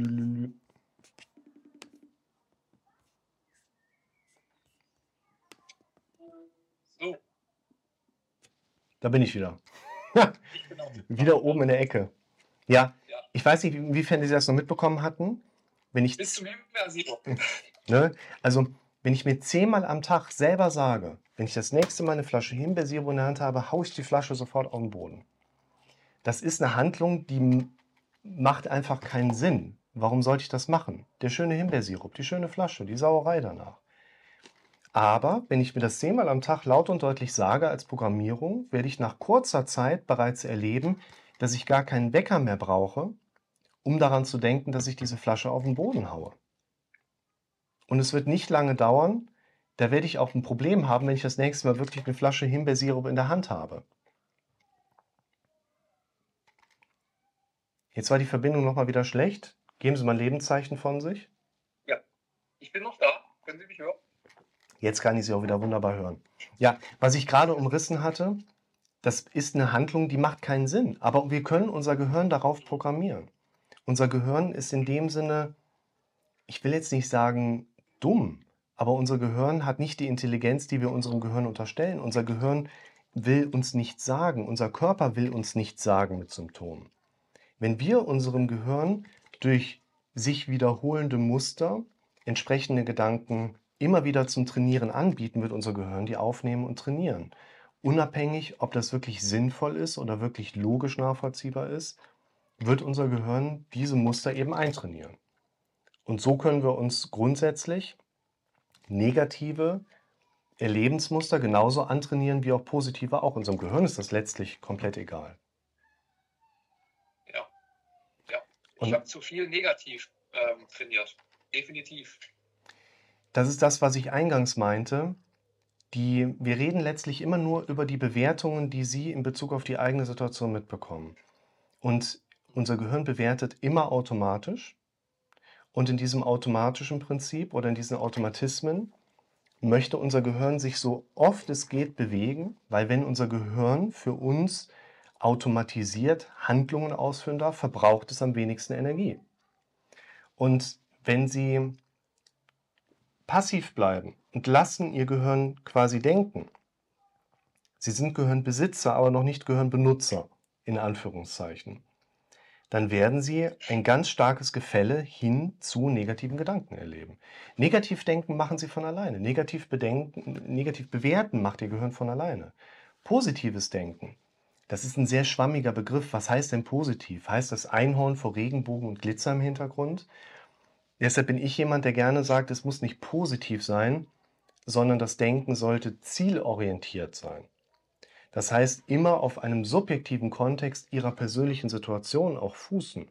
Da bin ich wieder. ich bin <laughs> wieder oben in der Ecke. Ja, ja, ich weiß nicht, inwiefern Sie das noch mitbekommen hatten. Wenn ich, Bis zum <laughs> ne? Also, wenn ich mir zehnmal am Tag selber sage, wenn ich das nächste Mal eine Flasche Himbeersirup in der Hand habe, haue ich die Flasche sofort auf den Boden. Das ist eine Handlung, die macht einfach keinen Sinn. Warum sollte ich das machen? Der schöne Himbeersirup, die schöne Flasche, die Sauerei danach. Aber wenn ich mir das zehnmal am Tag laut und deutlich sage als Programmierung, werde ich nach kurzer Zeit bereits erleben, dass ich gar keinen Wecker mehr brauche, um daran zu denken, dass ich diese Flasche auf den Boden haue. Und es wird nicht lange dauern, da werde ich auch ein Problem haben, wenn ich das nächste Mal wirklich eine Flasche Himbeersirup in der Hand habe. Jetzt war die Verbindung nochmal wieder schlecht. Geben Sie mal ein Lebenszeichen von sich. Ja, ich bin noch da. Können Sie mich hören? Jetzt kann ich Sie auch wieder wunderbar hören. Ja, was ich gerade umrissen hatte, das ist eine Handlung, die macht keinen Sinn. Aber wir können unser Gehirn darauf programmieren. Unser Gehirn ist in dem Sinne, ich will jetzt nicht sagen dumm, aber unser Gehirn hat nicht die Intelligenz, die wir unserem Gehirn unterstellen. Unser Gehirn will uns nichts sagen. Unser Körper will uns nichts sagen mit Symptomen. Wenn wir unserem Gehirn durch sich wiederholende Muster entsprechende Gedanken immer wieder zum Trainieren anbieten, wird unser Gehirn die aufnehmen und trainieren. Unabhängig, ob das wirklich sinnvoll ist oder wirklich logisch nachvollziehbar ist, wird unser Gehirn diese Muster eben eintrainieren. Und so können wir uns grundsätzlich negative Erlebensmuster genauso antrainieren wie auch positive auch. Unserem Gehirn ist das letztlich komplett egal. Ja, ja. Ich habe zu viel negativ ähm, trainiert. Definitiv. Das ist das, was ich eingangs meinte. Die, wir reden letztlich immer nur über die Bewertungen, die Sie in Bezug auf die eigene Situation mitbekommen. Und unser Gehirn bewertet immer automatisch. Und in diesem automatischen Prinzip oder in diesen Automatismen möchte unser Gehirn sich so oft es geht bewegen, weil wenn unser Gehirn für uns automatisiert Handlungen ausführen darf, verbraucht es am wenigsten Energie. Und wenn Sie passiv bleiben und lassen Ihr Gehirn quasi denken, Sie sind Gehirnbesitzer, aber noch nicht Gehirnbenutzer, in Anführungszeichen, dann werden Sie ein ganz starkes Gefälle hin zu negativen Gedanken erleben. Negativ denken machen Sie von alleine. Negativ, bedenken, negativ bewerten macht Ihr Gehirn von alleine. Positives Denken, das ist ein sehr schwammiger Begriff. Was heißt denn positiv? Heißt das Einhorn vor Regenbogen und Glitzer im Hintergrund? Deshalb bin ich jemand, der gerne sagt, es muss nicht positiv sein, sondern das Denken sollte zielorientiert sein. Das heißt, immer auf einem subjektiven Kontext ihrer persönlichen Situation auch fußen.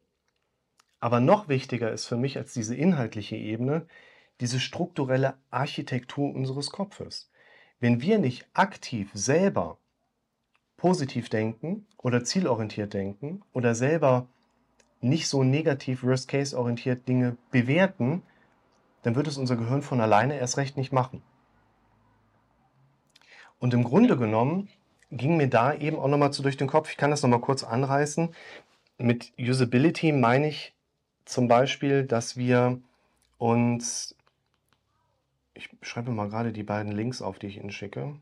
Aber noch wichtiger ist für mich als diese inhaltliche Ebene diese strukturelle Architektur unseres Kopfes. Wenn wir nicht aktiv selber positiv denken oder zielorientiert denken oder selber nicht so negativ Worst-Case-orientiert Dinge bewerten, dann wird es unser Gehirn von alleine erst recht nicht machen. Und im Grunde genommen ging mir da eben auch nochmal zu durch den Kopf. Ich kann das nochmal kurz anreißen. Mit Usability meine ich zum Beispiel, dass wir uns, ich schreibe mal gerade die beiden Links auf, die ich Ihnen schicke.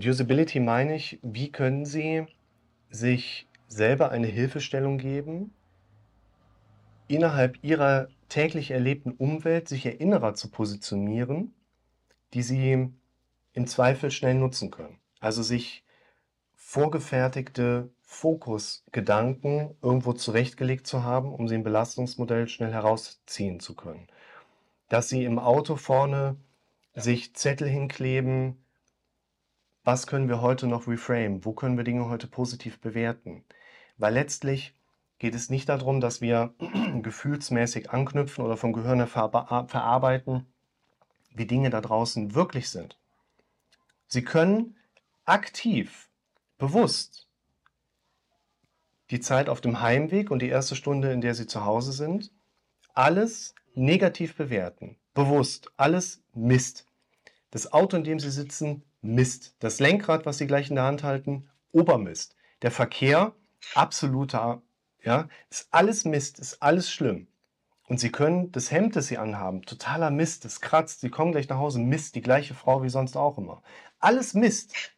Mit Usability meine ich, wie können Sie sich selber eine Hilfestellung geben, innerhalb Ihrer täglich erlebten Umwelt sich Erinnerer zu positionieren, die sie im Zweifel schnell nutzen können. Also sich vorgefertigte Fokusgedanken irgendwo zurechtgelegt zu haben, um sie im Belastungsmodell schnell herausziehen zu können. Dass sie im Auto vorne sich Zettel hinkleben, was können wir heute noch reframe, wo können wir Dinge heute positiv bewerten. Weil letztlich geht es nicht darum, dass wir <clears throat> gefühlsmäßig anknüpfen oder vom Gehirn verarbeiten, wie Dinge da draußen wirklich sind. Sie können aktiv, bewusst die Zeit auf dem Heimweg und die erste Stunde, in der Sie zu Hause sind, alles negativ bewerten. Bewusst, alles Mist. Das Auto, in dem Sie sitzen, Mist. Das Lenkrad, was Sie gleich in der Hand halten, Obermist. Der Verkehr, absoluter ja, ist alles Mist, ist alles schlimm. Und sie können das Hemd, das sie anhaben, totaler Mist, das kratzt, sie kommen gleich nach Hause, Mist, die gleiche Frau wie sonst auch immer. Alles Mist.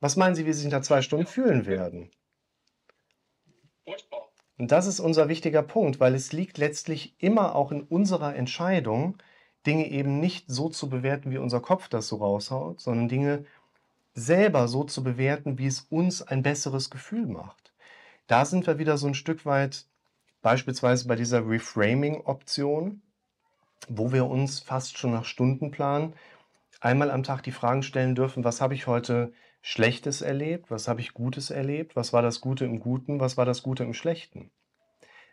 Was meinen Sie, wie Sie sich nach zwei Stunden fühlen werden? Und das ist unser wichtiger Punkt, weil es liegt letztlich immer auch in unserer Entscheidung, Dinge eben nicht so zu bewerten, wie unser Kopf das so raushaut, sondern Dinge selber so zu bewerten, wie es uns ein besseres Gefühl macht. Da sind wir wieder so ein Stück weit beispielsweise bei dieser Reframing-Option, wo wir uns fast schon nach Stundenplan einmal am Tag die Fragen stellen dürfen, was habe ich heute Schlechtes erlebt, was habe ich Gutes erlebt, was war das Gute im Guten, was war das Gute im Schlechten.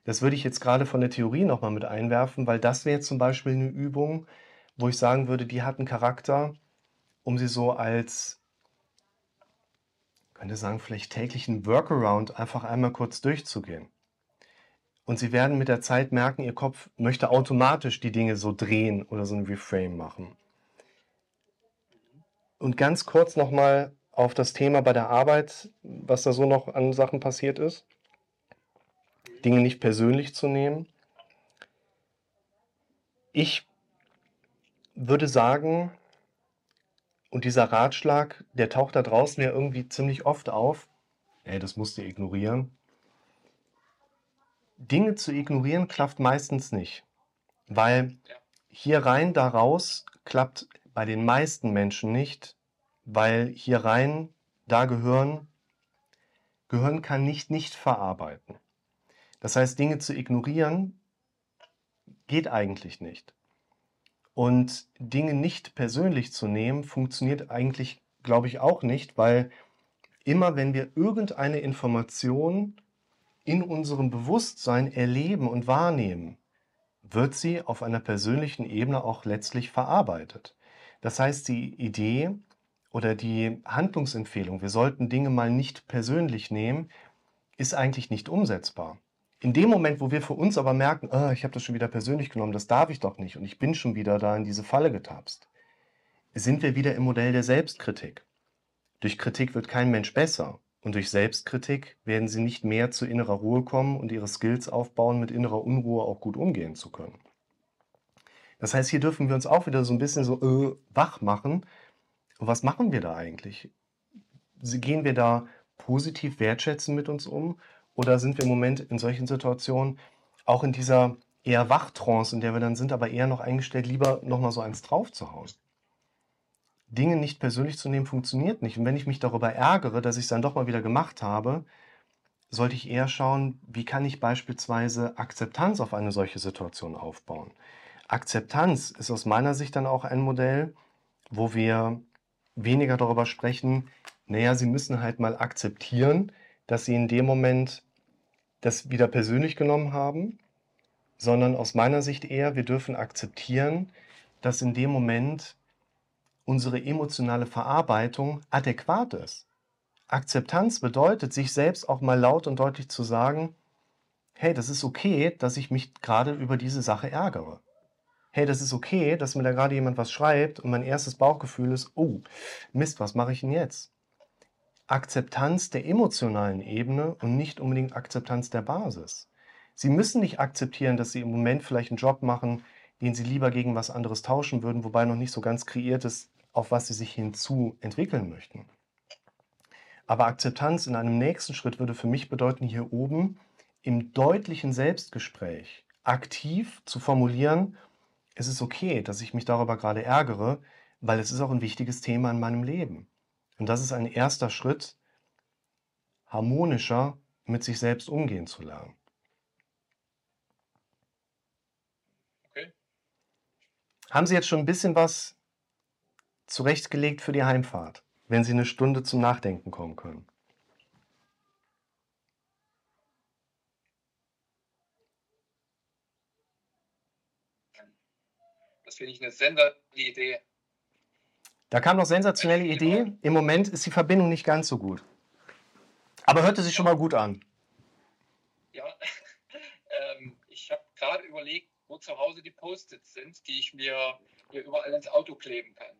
Das würde ich jetzt gerade von der Theorie nochmal mit einwerfen, weil das wäre zum Beispiel eine Übung, wo ich sagen würde, die hat einen Charakter, um sie so als könnte sagen, vielleicht täglichen Workaround einfach einmal kurz durchzugehen. Und Sie werden mit der Zeit merken, Ihr Kopf möchte automatisch die Dinge so drehen oder so ein Reframe machen. Und ganz kurz nochmal auf das Thema bei der Arbeit, was da so noch an Sachen passiert ist. Dinge nicht persönlich zu nehmen. Ich würde sagen, und dieser Ratschlag, der taucht da draußen ja irgendwie ziemlich oft auf. Ey, das musst du ignorieren. Dinge zu ignorieren klappt meistens nicht, weil hier rein, da raus klappt bei den meisten Menschen nicht, weil hier rein, da gehören, Gehirn kann nicht nicht verarbeiten. Das heißt, Dinge zu ignorieren geht eigentlich nicht. Und Dinge nicht persönlich zu nehmen, funktioniert eigentlich, glaube ich, auch nicht, weil immer wenn wir irgendeine Information in unserem Bewusstsein erleben und wahrnehmen, wird sie auf einer persönlichen Ebene auch letztlich verarbeitet. Das heißt, die Idee oder die Handlungsempfehlung, wir sollten Dinge mal nicht persönlich nehmen, ist eigentlich nicht umsetzbar. In dem Moment, wo wir für uns aber merken, oh, ich habe das schon wieder persönlich genommen, das darf ich doch nicht und ich bin schon wieder da in diese Falle getapst, sind wir wieder im Modell der Selbstkritik. Durch Kritik wird kein Mensch besser und durch Selbstkritik werden sie nicht mehr zu innerer Ruhe kommen und ihre Skills aufbauen, mit innerer Unruhe auch gut umgehen zu können. Das heißt, hier dürfen wir uns auch wieder so ein bisschen so äh, wach machen. Und was machen wir da eigentlich? Gehen wir da positiv wertschätzen mit uns um oder sind wir im Moment in solchen Situationen auch in dieser eher Wachtrance, in der wir dann sind, aber eher noch eingestellt, lieber nochmal so eins drauf zu hauen? Dinge nicht persönlich zu nehmen, funktioniert nicht. Und wenn ich mich darüber ärgere, dass ich es dann doch mal wieder gemacht habe, sollte ich eher schauen, wie kann ich beispielsweise Akzeptanz auf eine solche Situation aufbauen. Akzeptanz ist aus meiner Sicht dann auch ein Modell, wo wir weniger darüber sprechen, naja, Sie müssen halt mal akzeptieren, dass Sie in dem Moment das wieder persönlich genommen haben, sondern aus meiner Sicht eher, wir dürfen akzeptieren, dass in dem Moment unsere emotionale Verarbeitung adäquat ist. Akzeptanz bedeutet, sich selbst auch mal laut und deutlich zu sagen, hey, das ist okay, dass ich mich gerade über diese Sache ärgere. Hey, das ist okay, dass mir da gerade jemand was schreibt und mein erstes Bauchgefühl ist, oh, Mist, was mache ich denn jetzt? Akzeptanz der emotionalen Ebene und nicht unbedingt Akzeptanz der Basis. Sie müssen nicht akzeptieren, dass Sie im Moment vielleicht einen Job machen, den Sie lieber gegen was anderes tauschen würden, wobei noch nicht so ganz kreiert ist, auf was Sie sich hinzu entwickeln möchten. Aber Akzeptanz in einem nächsten Schritt würde für mich bedeuten, hier oben im deutlichen Selbstgespräch aktiv zu formulieren, es ist okay, dass ich mich darüber gerade ärgere, weil es ist auch ein wichtiges Thema in meinem Leben. Und das ist ein erster Schritt, harmonischer mit sich selbst umgehen zu lernen. Haben Sie jetzt schon ein bisschen was zurechtgelegt für die Heimfahrt, wenn Sie eine Stunde zum Nachdenken kommen können? Das finde ich eine sensationelle Idee. Da kam noch sensationelle Idee. Im Moment ist die Verbindung nicht ganz so gut. Aber hörte sich schon mal gut an. Ja, <laughs> ähm, ich habe gerade überlegt, wo zu Hause die Post-its sind, die ich mir hier überall ins Auto kleben kann.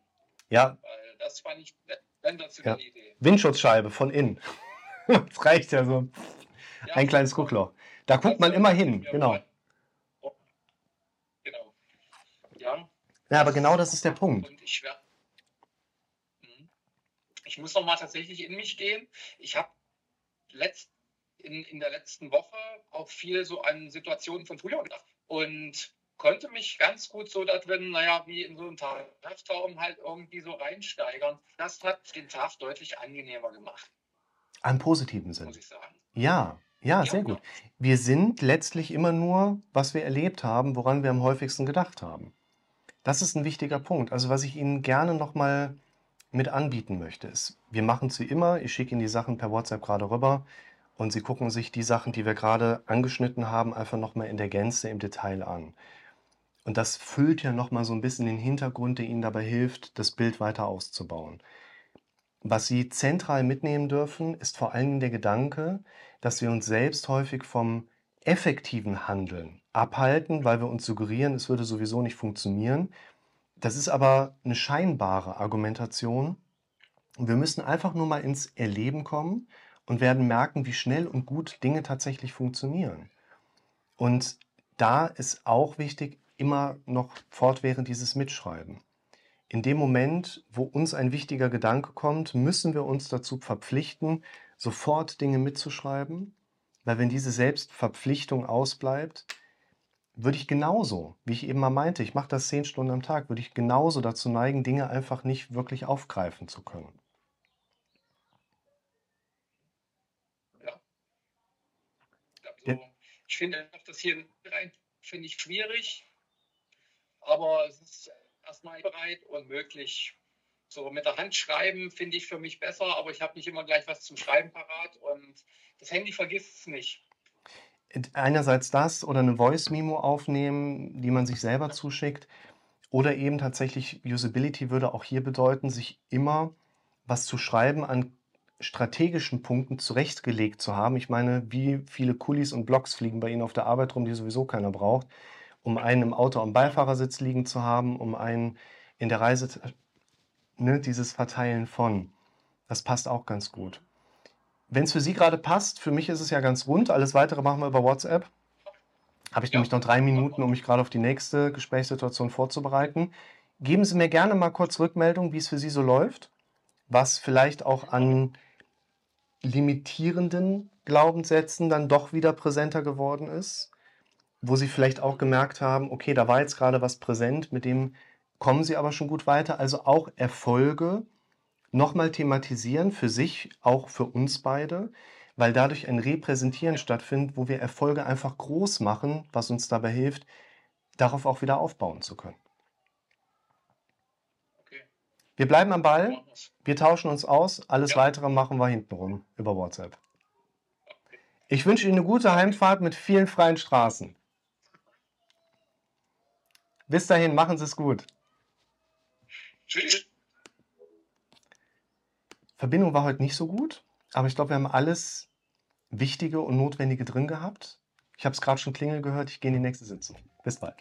Ja. Weil das fand ich eine sensationelle ja. Idee. Windschutzscheibe von innen. <laughs> das reicht ja so. Ja, Ein kleines Guckloch. Da guckt man immer hin, genau. Genau. Ja. Ja, aber genau das ist der Punkt. Und ich, hm. Ich muss noch mal tatsächlich in mich gehen. Ich habe letzt, in, in der letzten Woche auch viel so an Situationen von früher gedacht und konnte mich ganz gut so da drin, naja, wie in so einem Tagtraum halt irgendwie so reinsteigern. Das hat den Tag deutlich angenehmer gemacht. Am positiven Sinn. Muss ich sagen. Ja, ja, sehr gut. Wir sind letztlich immer nur, was wir erlebt haben, woran wir am häufigsten gedacht haben. Das ist ein wichtiger Punkt. Also was ich Ihnen gerne nochmal mit anbieten möchte, wir machen es wie immer, ich schicke Ihnen die Sachen per WhatsApp gerade rüber und Sie gucken sich die Sachen, die wir gerade angeschnitten haben, einfach nochmal in der Gänze im Detail an. Und das füllt ja nochmal so ein bisschen den Hintergrund, der Ihnen dabei hilft, das Bild weiter auszubauen. Was Sie zentral mitnehmen dürfen, ist vor allem der Gedanke, dass wir uns selbst häufig vom effektiven Handeln abhalten, weil wir uns suggerieren, es würde sowieso nicht funktionieren. Das ist aber eine scheinbare Argumentation. Wir müssen einfach nur mal ins Erleben kommen und werden merken, wie schnell und gut Dinge tatsächlich funktionieren. Und da ist auch wichtig, immer noch fortwährend dieses Mitschreiben. In dem Moment, wo uns ein wichtiger Gedanke kommt, müssen wir uns dazu verpflichten, sofort Dinge mitzuschreiben, weil wenn diese Selbstverpflichtung ausbleibt, würde ich genauso, wie ich eben mal meinte, ich mache das zehn Stunden am Tag, würde ich genauso dazu neigen, Dinge einfach nicht wirklich aufgreifen zu können. Ja. Also, ich finde das hier rein finde ich schwierig, aber es ist erstmal bereit und möglich. So mit der Hand schreiben finde ich für mich besser, aber ich habe nicht immer gleich was zum Schreiben parat und das Handy vergisst es nicht. Einerseits das oder eine Voice-Memo aufnehmen, die man sich selber zuschickt. Oder eben tatsächlich Usability würde auch hier bedeuten, sich immer was zu schreiben an strategischen Punkten zurechtgelegt zu haben. Ich meine, wie viele Kulis und Blocks fliegen bei Ihnen auf der Arbeit rum, die sowieso keiner braucht, um einen im Auto am Beifahrersitz liegen zu haben, um einen in der Reise, ne, dieses Verteilen von. Das passt auch ganz gut. Wenn es für Sie gerade passt, für mich ist es ja ganz rund. Alles weitere machen wir über WhatsApp. Habe ich ja. nämlich noch drei Minuten, um mich gerade auf die nächste Gesprächssituation vorzubereiten. Geben Sie mir gerne mal kurz Rückmeldung, wie es für Sie so läuft, was vielleicht auch an limitierenden Glaubenssätzen dann doch wieder präsenter geworden ist, wo Sie vielleicht auch gemerkt haben, okay, da war jetzt gerade was präsent, mit dem kommen Sie aber schon gut weiter. Also auch Erfolge nochmal thematisieren für sich, auch für uns beide, weil dadurch ein Repräsentieren stattfindet, wo wir Erfolge einfach groß machen, was uns dabei hilft, darauf auch wieder aufbauen zu können. Wir bleiben am Ball, wir tauschen uns aus, alles ja. weitere machen wir hintenrum über WhatsApp. Ich wünsche Ihnen eine gute Heimfahrt mit vielen freien Straßen. Bis dahin, machen Sie es gut. Tschüss. Verbindung war heute nicht so gut, aber ich glaube, wir haben alles Wichtige und Notwendige drin gehabt. Ich habe es gerade schon klingeln gehört, ich gehe in die nächste Sitzung. Bis bald.